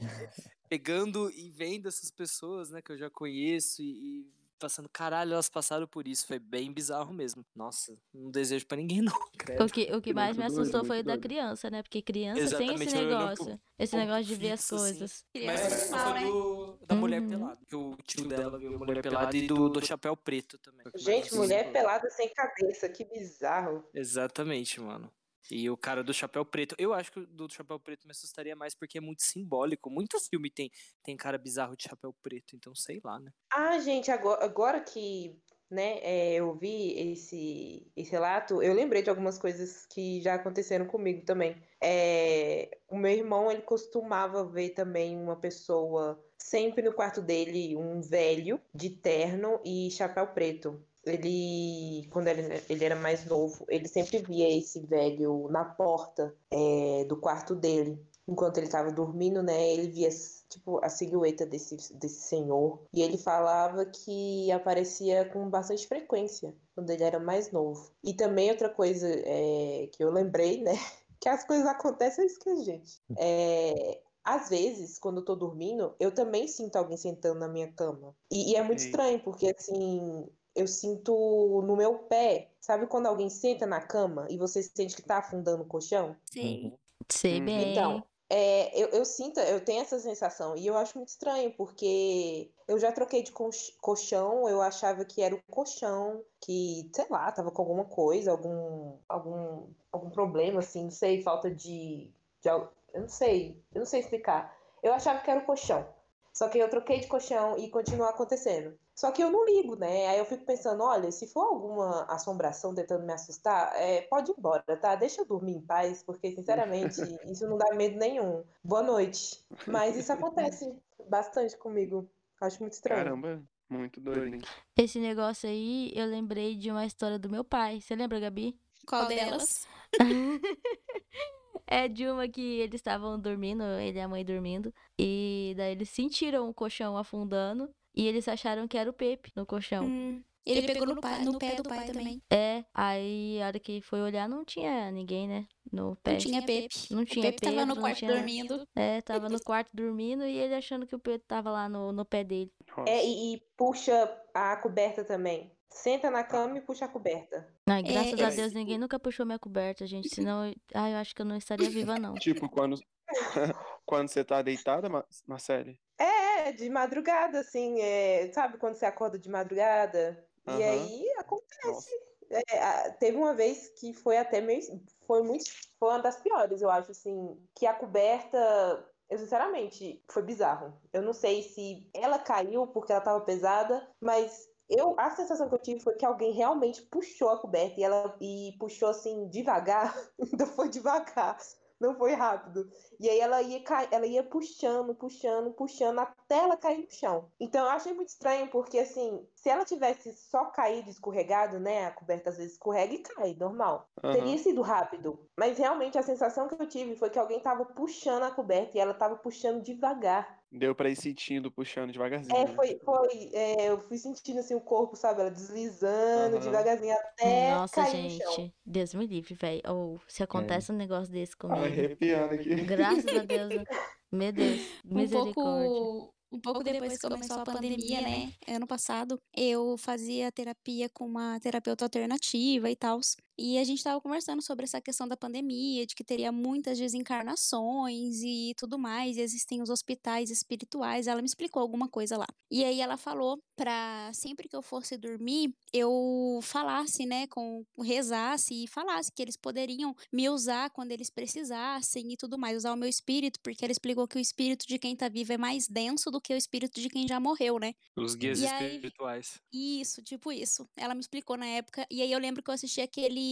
pegando e vendo essas pessoas, né, que eu já conheço e, e passando, caralho, elas passaram por isso. Foi bem bizarro mesmo. Nossa, não desejo pra ninguém, não, credo. O que, o que mais me assustou foi o da criança, né? Porque criança tem Exatamente, esse ela olhando negócio. pro Esse negócio de ver as assim. coisas. Mas foi né? do, da mulher Uhum. pelada. Que o tio dela viu a mulher pelada e do, do chapéu preto também. Gente, mulher pelada sem cabeça, que bizarro. Exatamente, mano. E o cara do chapéu preto, eu acho que o do chapéu preto me assustaria mais porque é muito simbólico. Muito filme tem, tem cara bizarro de chapéu preto, então sei lá, né? Ah, gente, agora, agora que né, é, eu vi esse, esse relato, eu lembrei de algumas coisas que já aconteceram comigo também. É, o meu irmão, ele costumava ver também uma pessoa sempre no quarto dele, um velho de terno e chapéu preto. Ele, quando ele, ele era mais novo, ele sempre via esse velho na porta é, do quarto dele. Enquanto ele estava dormindo, né, ele via tipo a silhueta desse, desse senhor e ele falava que aparecia com bastante frequência quando ele era mais novo. E também outra coisa é, que eu lembrei, né, que as coisas acontecem isso que a gente. É, às vezes, quando eu tô dormindo, eu também sinto alguém sentando na minha cama. E, e é muito estranho, porque assim, eu sinto no meu pé. Sabe quando alguém senta na cama e você sente que tá afundando o colchão? Sei. Sei Uhum. bem. Então, é, eu, eu sinto, eu tenho essa sensação. E eu acho muito estranho, porque eu já troquei de colch- colchão, eu achava que era o colchão, que, sei lá, tava com alguma coisa, algum, algum, algum problema, assim, não sei, falta de, de. Eu não sei, eu não sei explicar. Eu achava que era o colchão. Só que eu troquei de colchão e continua acontecendo. Só que eu não ligo, né? Aí eu fico pensando, olha, se for alguma assombração tentando me assustar, é, pode ir embora, tá? Deixa eu dormir em paz, porque, sinceramente, isso não dá medo nenhum. Boa noite. Mas isso acontece bastante comigo. Acho muito estranho. Caramba, muito doido, hein? Esse negócio aí, eu lembrei de uma história do meu pai. Você lembra, Gabi? Qual delas? É de uma que eles estavam dormindo, ele e a mãe dormindo, e daí eles sentiram o colchão afundando e eles acharam que era o Pepe no colchão. Hum, ele, pegou no, pai, no pé do pai também. É, aí a hora que foi olhar não tinha ninguém, né? No pé. Não tinha Pepe. Não O tinha Pepe tava no quarto tinha- dormindo. É, tava no quarto dormindo e ele achando que o Pedro tava lá no, no pé dele. É, e, e puxa a coberta também. Senta na cama e puxa a coberta. Ai, graças a é, Deus ninguém nunca puxou minha coberta, gente. Senão, eu- ai, eu acho que eu não estaria viva, não. Tipo, quando, quando você tá deitada, Ma- Marcele? É, de madrugada, assim, é, sabe quando você acorda de madrugada? E aí acontece. É, a- teve uma vez que foi até meio. Foi muito. Foi uma das piores, eu acho, assim. Que a coberta. Eu, sinceramente, foi bizarro. Eu não sei se ela caiu porque ela tava pesada, mas eu, a sensação que eu tive foi que alguém realmente puxou a coberta e ela e puxou assim devagar. Ainda foi devagar. Não foi rápido. E aí ela ia, cai- ela ia puxando, puxando, puxando até ela cair no chão. Então eu achei muito estranho, porque assim, se ela tivesse só caído escorregado, né? A coberta às vezes escorrega e cai, normal. Aham. Teria sido rápido. Mas realmente a sensação que eu tive foi que alguém tava puxando a coberta e ela tava puxando devagar. Deu pra ir sentindo, puxando devagarzinho. É, né? foi, foi. é, eu fui sentindo assim o corpo, sabe? Ela deslizando Aham. devagarzinho até Nossa, cair no chão. gente. Deus me livre, velho. Ou se acontece um negócio desse comigo. Arrepiando aqui. Graças a Deus. Meu Deus. Um Misericórdia. pouco, um pouco depois que começou a pandemia, né? Ano passado, eu fazia terapia com uma terapeuta alternativa e tal. E a gente tava conversando sobre essa questão da pandemia, de que teria muitas desencarnações e tudo mais, e existem os hospitais espirituais. Ela me explicou alguma coisa lá. E aí ela falou pra sempre que eu fosse dormir, eu falasse, né, com rezasse e falasse que eles poderiam me usar quando eles precisassem e tudo mais, usar o meu espírito, porque ela explicou que o espírito de quem tá vivo é mais denso do que o espírito de quem já morreu, né? Os guias E aí- espirituais. Isso, tipo isso. Ela me explicou na época. E aí eu lembro que eu assisti aquele.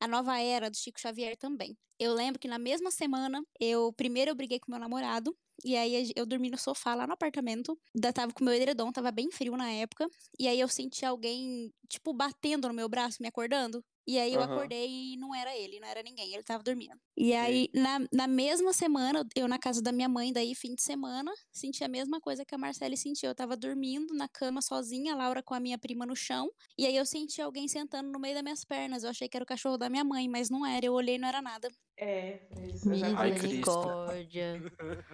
A Nova Era do Chico Xavier também. Eu lembro que na mesma semana, eu primeiro eu briguei com meu namorado. E aí eu dormi no sofá lá no apartamento. Da, tava com meu edredom, tava bem frio na época. E aí eu senti alguém, tipo, batendo no meu braço, me acordando. E aí eu Aham. acordei e não era ele, não era ninguém, ele tava dormindo. E aí, na, na mesma semana, eu na casa da minha mãe, daí, fim de semana, senti a mesma coisa que a Marcele sentiu. Eu tava dormindo na cama sozinha, a Laura com a minha prima no chão. E aí eu senti alguém sentando no meio das minhas pernas. Eu achei que era o cachorro da minha mãe, mas não era. Eu olhei e não era nada. É, isso. Misericórdia.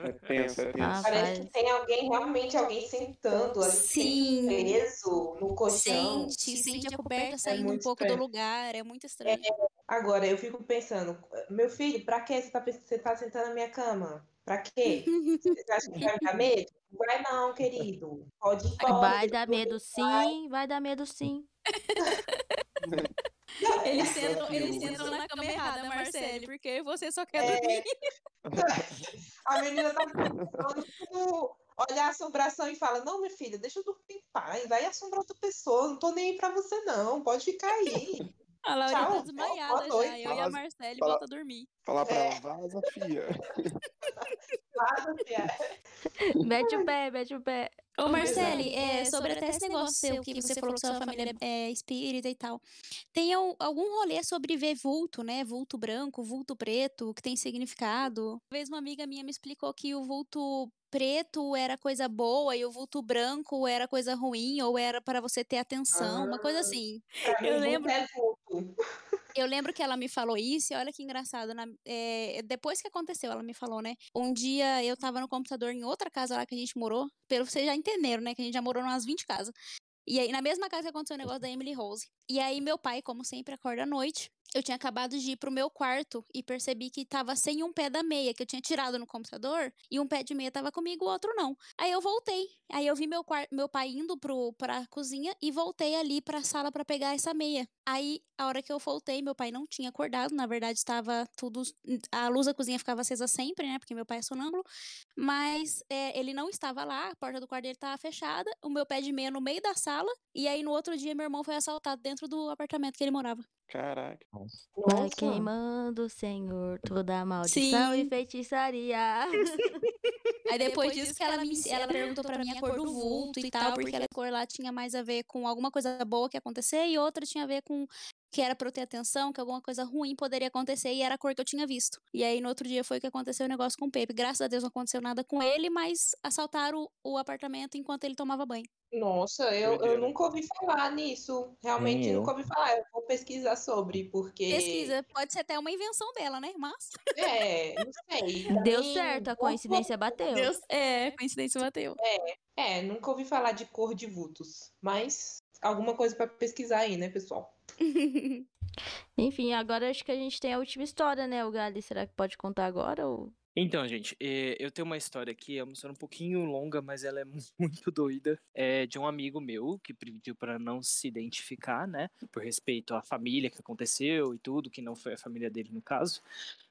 É tenso, é tenso. Parece que tem alguém, realmente alguém sentando ali, Sim. preso no colchão. Sente, sente a coberta É saindo um muito pouco do estranho. lugar. É muito estranho. Agora, eu fico pensando, meu filho, pra que você tá, você tá sentando na minha cama? Pra quê? Você acha que vai me dar medo? Vai não, querido. Pode ir embora. Vai dar medo sim, vai dar medo sim. Eles sentam, eles sentam na cama errada, Marcele, porque você só quer É. dormir. A menina tá olha a assombração e fala: Não, minha filha, deixa eu dormir em paz. Vai assombrar outra pessoa. Não tô nem aí pra você, não. Pode ficar aí. A Laura tá Tchau, desmaiada já. Eu e a Marcele volta a dormir. Falar pra É. ela, vaza, fia. Nada, filha. Mete o pé, mete o pé. Ô, Marcele, Exato. é, sobre até esse negócio seu que você falou que sua família é espírita e tal. Tem al- algum rolê sobre ver vulto, né? Vulto branco, vulto preto, que tem significado? Uma vez uma amiga minha me explicou que o vulto preto era coisa boa e o vulto branco era coisa ruim, ou era para você ter atenção, uma coisa Ah. assim. Eu lembro- É vulto. Eu lembro que ela me falou isso, e olha que engraçado. na- é, depois que aconteceu, ela me falou, né? Um dia eu tava no computador em outra casa lá que a gente morou. Pelo vocês já entenderam, né? Que a gente já morou em umas 20 casas. E aí, na mesma casa que aconteceu o negócio da Emily Rose. E aí, meu pai, como sempre, acorda à noite. Eu tinha acabado de ir pro meu quarto e percebi que tava sem um pé da meia, que eu tinha tirado no computador, e um pé de meia tava comigo, o outro não. Aí eu voltei. Aí eu vi meu, meu pai indo pro, pra cozinha e voltei ali pra sala pra pegar essa meia. Aí, a hora que eu voltei, meu pai não tinha acordado. Na verdade, estava tudo. A luz da cozinha ficava acesa sempre, né? Porque meu pai é sonâmbulo. Mas é, ele não estava lá, a porta do quarto dele estava fechada, o meu pé de meia no meio da sala. E aí, no outro dia, meu irmão foi assaltado dentro do apartamento que ele morava. Caraca. Vai Nossa. queimando, Senhor, toda maldição e Sim. feitiçaria. Aí depois disso que ela, me, ela perguntou pra mim a cor do vulto e tal, porque a cor lá tinha mais a ver com alguma coisa boa que ia acontecer e outra tinha a ver com que era pra eu ter atenção, que alguma coisa ruim poderia acontecer e era a cor que eu tinha visto. E aí no outro dia foi que aconteceu o negócio com o Pepe. Graças a Deus não aconteceu nada com ele, mas assaltaram o, o apartamento enquanto ele tomava banho. Nossa, eu, eu nunca ouvi falar nisso. Realmente nunca ouvi falar. Eu vou pesquisar sobre, porque. Pesquisa, pode ser até uma invenção dela, né? Mas. É, não sei. Deu também certo, a nunca- coincidência bateu. É, coincidência bateu. É, nunca ouvi falar de cor de vultos. Mas alguma coisa pra pesquisar aí, né, pessoal? Enfim, agora acho que a gente tem a última história, né, o Gali? Será que pode contar agora? Ou... Então, gente, eh, eu tenho uma história aqui, é uma história um pouquinho longa, mas ela é mu- muito doida. É de um amigo meu que pediu para não se identificar, né? Por respeito à família que aconteceu e tudo, que não foi a família dele no caso.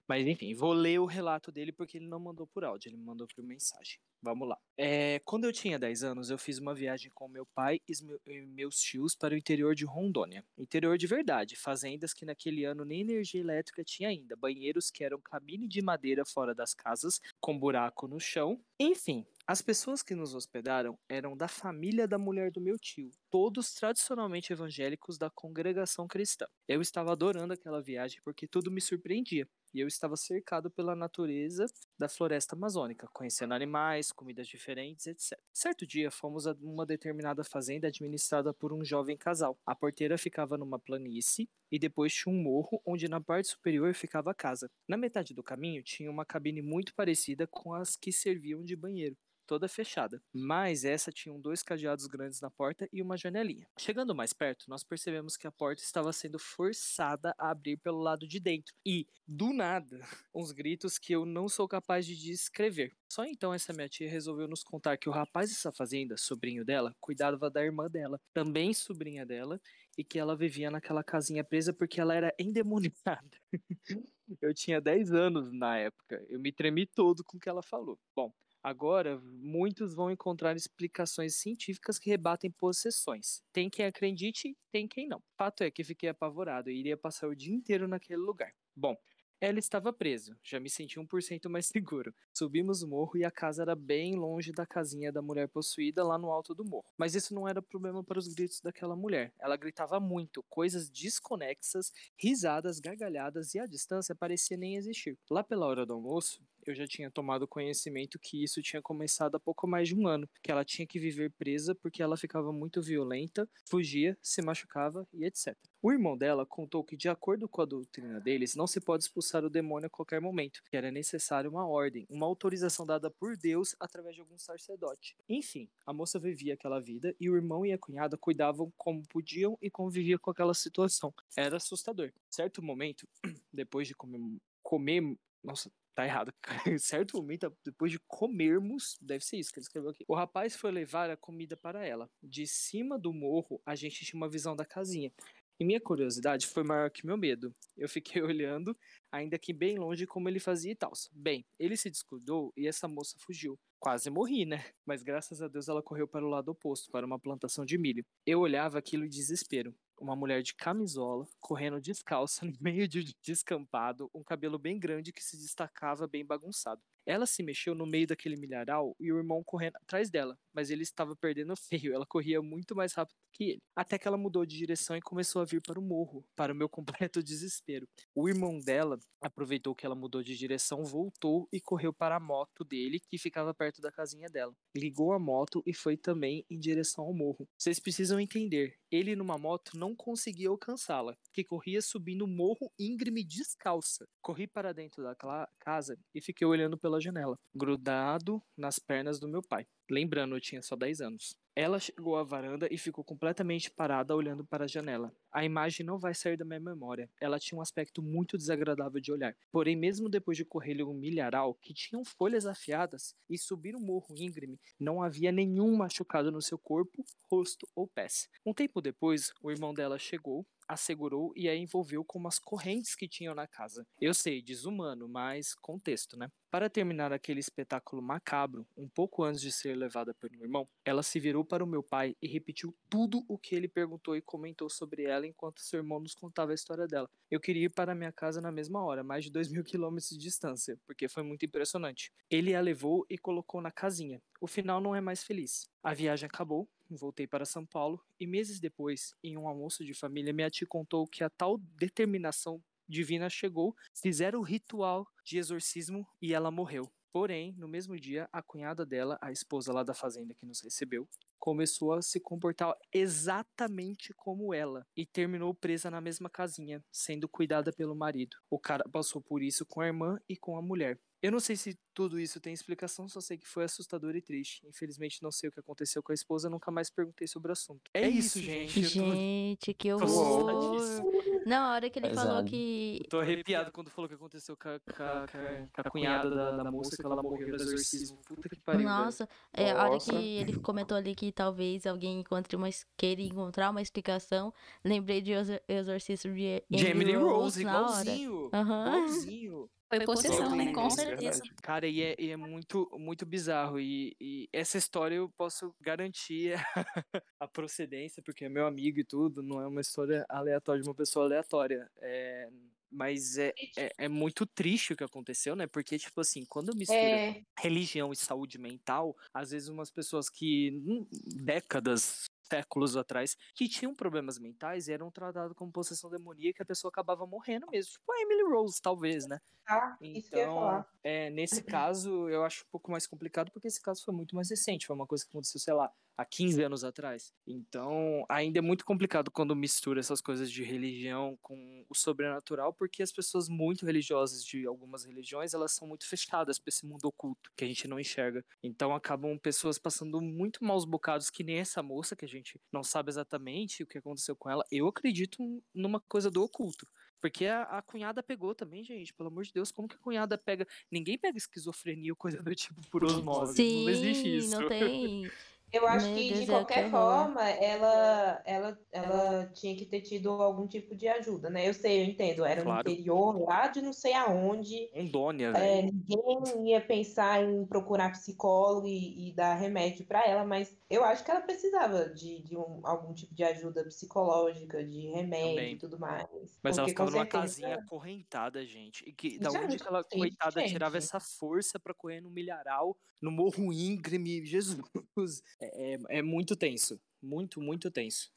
Mas enfim, vou ler o relato dele porque ele não mandou por áudio, ele mandou por mensagem. Vamos lá. É, quando eu tinha 10 anos, eu fiz uma viagem com meu pai e meus tios para o interior de Rondônia. Interior de verdade, fazendas que naquele ano nem energia elétrica tinha ainda, banheiros que eram cabine de madeira fora das casas, com buraco no chão. Enfim, as pessoas que nos hospedaram eram da família da mulher do meu tio, todos tradicionalmente evangélicos da congregação cristã. Eu estava adorando aquela viagem porque tudo me surpreendia. E eu estava cercado pela natureza da floresta amazônica, conhecendo animais, comidas diferentes, etc. Certo dia, fomos a uma determinada fazenda administrada por um jovem casal. A porteira ficava numa planície e depois tinha um morro onde na parte superior ficava a casa. Na metade do caminho tinha uma cabine muito parecida com as que serviam de banheiro toda fechada, mas essa tinha dois cadeados grandes na porta e uma janelinha. Chegando mais perto, nós percebemos que a porta estava sendo forçada a abrir pelo lado de dentro e, do nada, uns gritos que eu não sou capaz de descrever. Só então essa minha tia resolveu nos contar que o rapaz dessa fazenda, sobrinho dela, cuidava da irmã dela, também sobrinha dela, e que ela vivia naquela casinha presa porque ela era endemoniada. eu tinha 10 anos na época. Eu me tremi todo com o que ela falou. Bom, Agora, muitos vão encontrar explicações científicas que rebatem possessões. Tem quem acredite, tem quem não. Fato é que fiquei apavorado e iria passar o dia inteiro naquele lugar. Bom, ela estava presa, já me senti 1% mais seguro. Subimos o morro e a casa era bem longe da casinha da mulher possuída lá no alto do morro. Mas isso não era problema para os gritos daquela mulher. Ela gritava muito, coisas desconexas, risadas, gargalhadas e a distância parecia nem existir. Lá pela hora do almoço, eu já tinha tomado conhecimento que isso tinha começado há pouco mais de um ano, que ela tinha que viver presa porque ela ficava muito violenta, fugia, se machucava e etc. O irmão dela contou que, de acordo com a doutrina deles, não se pode expulsar o demônio a qualquer momento, que era necessário uma ordem, uma autorização dada por Deus através de algum sacerdote. Enfim, a moça vivia aquela vida e o irmão e a cunhada cuidavam como podiam e conviviam com aquela situação. Era assustador. Certo momento, depois de comer, comer nossa, tá errado. em certo momento, depois de comermos, deve ser isso que ele escreveu aqui. O rapaz foi levar a comida para ela. De cima do morro, a gente tinha uma visão da casinha. E minha curiosidade foi maior que meu medo. Eu fiquei olhando, ainda que bem longe, como ele fazia e tal. Bem, ele se descuidou e essa moça fugiu. Quase morri, né? Mas graças a Deus ela correu para o lado oposto, para uma plantação de milho. Eu olhava aquilo em desespero uma mulher de camisola, correndo descalça no meio de descampado, um cabelo bem grande que se destacava bem bagunçado. Ela se mexeu no meio daquele milharal e o irmão correndo atrás dela, mas ele estava perdendo feio, ela corria muito mais rápido que ele. Até que ela mudou de direção e começou a vir para o morro, para o meu completo desespero. O irmão dela aproveitou que ela mudou de direção, voltou e correu para a moto dele, que ficava perto da casinha dela. Ligou a moto e foi também em direção ao morro. Vocês precisam entender, ele numa moto não conseguia alcançá-la, que corria subindo o morro íngreme descalça. Corri para dentro da casa e fiquei olhando pela janela, grudado nas pernas do meu pai. Lembrando, eu tinha só 10 anos. Ela chegou à varanda e ficou completamente parada olhando para a janela. A imagem não vai sair da minha memória. Ela tinha um aspecto muito desagradável de olhar. Porém, mesmo depois de correr um milharal que tinham folhas afiadas e subir um morro íngreme, não havia nenhum machucado no seu corpo, rosto ou pés. Um tempo depois, o irmão dela chegou, assegurou e a envolveu com umas correntes que tinham na casa. Eu sei, desumano, mas contexto, né? Para terminar aquele espetáculo macabro, um pouco antes de ser levada pelo irmão, ela se virou para o meu pai e repetiu tudo o que ele perguntou e comentou sobre ela enquanto seu irmão nos contava a história dela. Eu queria ir para minha casa na mesma hora, mais de dois mil quilômetros de distância, porque foi muito impressionante. Ele a levou e colocou na casinha. O final não é mais feliz. A viagem acabou, voltei para São Paulo e meses depois, em um almoço de família, minha tia contou que a tal determinação divina chegou, fizeram o ritual de exorcismo e ela morreu. Porém, no mesmo dia, a cunhada dela, a esposa lá da fazenda que nos recebeu, começou a se comportar exatamente como ela e terminou presa na mesma casinha, sendo cuidada pelo marido. O cara passou por isso com a irmã e com a mulher. Eu não sei se tudo isso tem explicação, só sei que foi assustador e triste. Infelizmente não sei o que aconteceu com a esposa, nunca mais perguntei sobre o assunto. É, é isso, gente. Gente, que horror. Na hora que ele Pesado. falou que. Eu tô arrepiado quando falou que aconteceu com a, com a, com a cunhada da, da, moça, que ela morreu do exorcismo. Puta que pariu. Nossa, é, a hora que ele comentou ali que talvez alguém encontre uma, queira encontrar uma explicação, lembrei de Exorcismo de Emily Rose, igualzinho. Uhum. Igualzinho. Foi possessão, né? Com certeza. Cara, e é, e é, muito, muito bizarro. E, e, essa história eu posso garantir a procedência, porque é meu amigo e tudo, não é uma história aleatória de uma pessoa aleatória. É, mas é, é, é, muito triste o que aconteceu, né? Porque, tipo assim, quando mistura é... religião e saúde mental, às vezes umas pessoas que hum, décadas séculos atrás, que tinham problemas mentais e eram tratados como possessão demoníaca e a pessoa acabava morrendo mesmo. Tipo a Emily Rose, talvez, né? Ah, então, é, nesse caso, eu acho um pouco mais complicado, porque esse caso foi muito mais recente. Foi uma coisa que aconteceu, sei lá, há 15 anos atrás. Então, ainda é muito complicado quando mistura essas coisas de religião com o sobrenatural, porque as pessoas muito religiosas de algumas religiões, elas são muito fechadas para esse mundo oculto que a gente não enxerga. Então, acabam pessoas passando muito maus bocados, que nem essa moça, que a gente não sabe exatamente o que aconteceu com ela. Eu acredito numa coisa do oculto. Porque a, a, cunhada pegou também, gente. Pelo amor de Deus, como que a cunhada pega. Ninguém pega esquizofrenia ou coisa do tipo por osmose. Sim, não existe isso. Não tem. Eu acho Meu que, Deus de é qualquer que forma, ela, ela, ela tinha que ter tido algum tipo de ajuda, né? Eu sei, eu entendo. Era claro. no interior, lá de não sei aonde. Rondônia, é, Ninguém ia pensar em procurar psicólogo e, e dar remédio para ela, mas eu acho que ela precisava de, de um, algum tipo de ajuda psicológica, de remédio Também. e tudo mais. Mas Porque, ela ficava numa certeza... casinha acorrentada, gente. E que, da onde aquela coitada gente. tirava essa força para correr no milharal, no morro íngreme? Jesus. É, é, é muito tenso. Muito, muito tenso.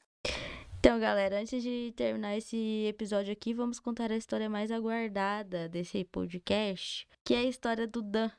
Então, galera, antes de terminar esse episódio aqui, vamos contar a história mais aguardada desse podcast, que é a história do Dan,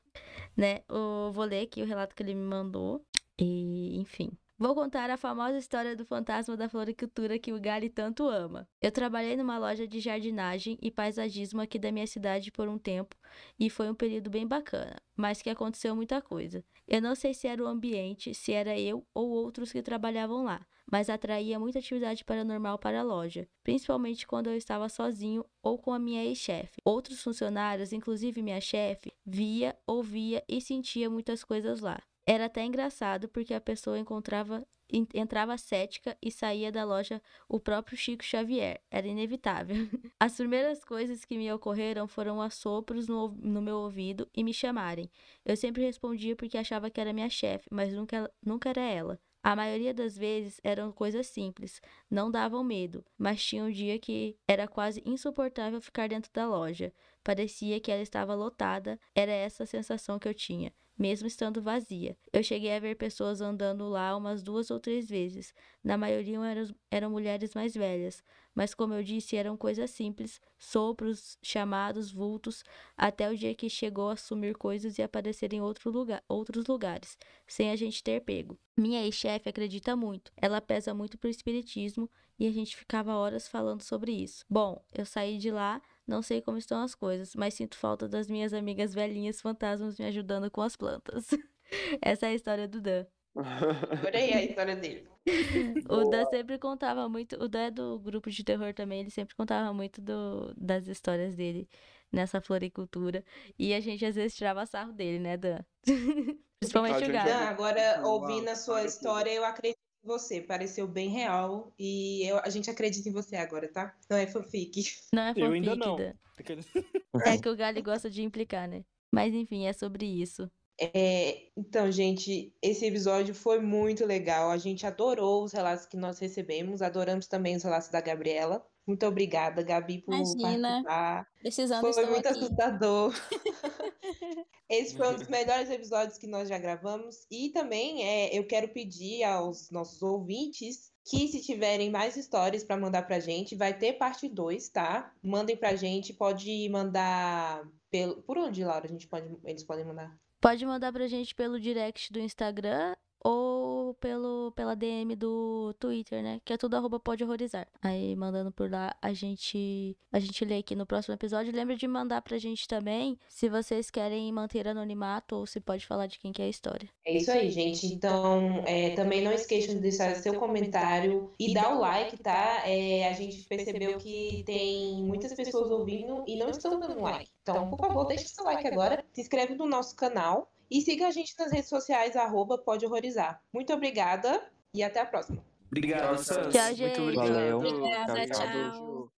né? Eu vou ler aqui o relato que ele me mandou. E, enfim. Vou contar a famosa história do fantasma da floricultura que o Gali tanto ama. Eu trabalhei numa loja de jardinagem e paisagismo aqui da minha cidade por um tempo e foi um período bem bacana, mas que aconteceu muita coisa. Eu não sei se era o ambiente, se era eu ou outros que trabalhavam lá, mas atraía muita atividade paranormal para a loja, principalmente quando eu estava sozinho ou com a minha ex-chefe. Outros funcionários, inclusive minha chefe, via, ouvia e sentia muitas coisas lá. Era até engraçado porque a pessoa encontrava entrava cética e saía da loja o próprio Chico Xavier. Era inevitável. As primeiras coisas que me ocorreram foram assopros no, no meu ouvido e me chamarem. Eu sempre respondia porque achava que era minha chefe, mas nunca, nunca era ela. A maioria das vezes eram coisas simples, não davam medo, mas tinha um dia que era quase insuportável ficar dentro da loja. Parecia que ela estava lotada, era essa a sensação que eu tinha mesmo estando vazia. Eu cheguei a ver pessoas andando lá umas duas ou três vezes. Na maioria eram, eram mulheres mais velhas, mas como eu disse, eram coisas simples, sopros, chamados, vultos, até o dia que chegou a sumir coisas e aparecer em outro lugar, outros lugares, sem a gente ter pego. Minha ex-chefe acredita muito. Ela pesa muito pro espiritismo e a gente ficava horas falando sobre isso. Bom, eu saí de lá não sei como estão as coisas, mas sinto falta das minhas amigas velhinhas fantasmas me ajudando com as plantas. Essa é a história do Dan. Adorei a história dele. o Dan sempre contava muito. O Dan é do grupo de terror também, ele sempre contava muito do, das histórias dele nessa floricultura. E a gente às vezes tirava sarro dele, né, Dan? Principalmente o gato. Dan, agora, ouvindo a sua história, eu acredito você, pareceu bem real e eu, a gente acredita em você agora, tá? Não é fanfic. Não é fanfic. Eu ainda não. É que o Gali gosta de implicar, né? Mas enfim, é sobre isso. É, então, gente, esse episódio foi muito legal. A gente adorou os relatos que nós recebemos, adoramos também os relatos da Gabriela. Muito obrigada, Gabi, por Imagina. participar. Precisando Foi muito aqui. assustador. Esse foi um dos melhores episódios que nós já gravamos. E também é, eu quero pedir aos nossos ouvintes que se tiverem mais histórias para mandar pra gente, vai ter parte 2, tá? Mandem pra gente, pode mandar pelo por onde, Laura, a gente pode eles podem mandar? Pode mandar pra gente pelo direct do Instagram ou pelo, pela DM do Twitter, né? Que é tudo arroba pode horrorizar. Aí mandando por lá, a gente a gente lê aqui no próximo episódio. Lembra de mandar pra gente também se vocês querem manter anonimato ou se pode falar de quem que é a história. É isso aí, gente. Então, é, também não esqueçam de deixar seu comentário e dar o like, tá? É, a gente percebeu que tem muitas pessoas ouvindo e não estão dando like. Então, por favor, deixe seu like agora. Se inscreve no nosso canal e siga a gente nas redes sociais, arroba pode horrorizar. Muito obrigada e até a próxima. Obrigado, Tchau, gente. Muito obrigado. Obrigada, tchau.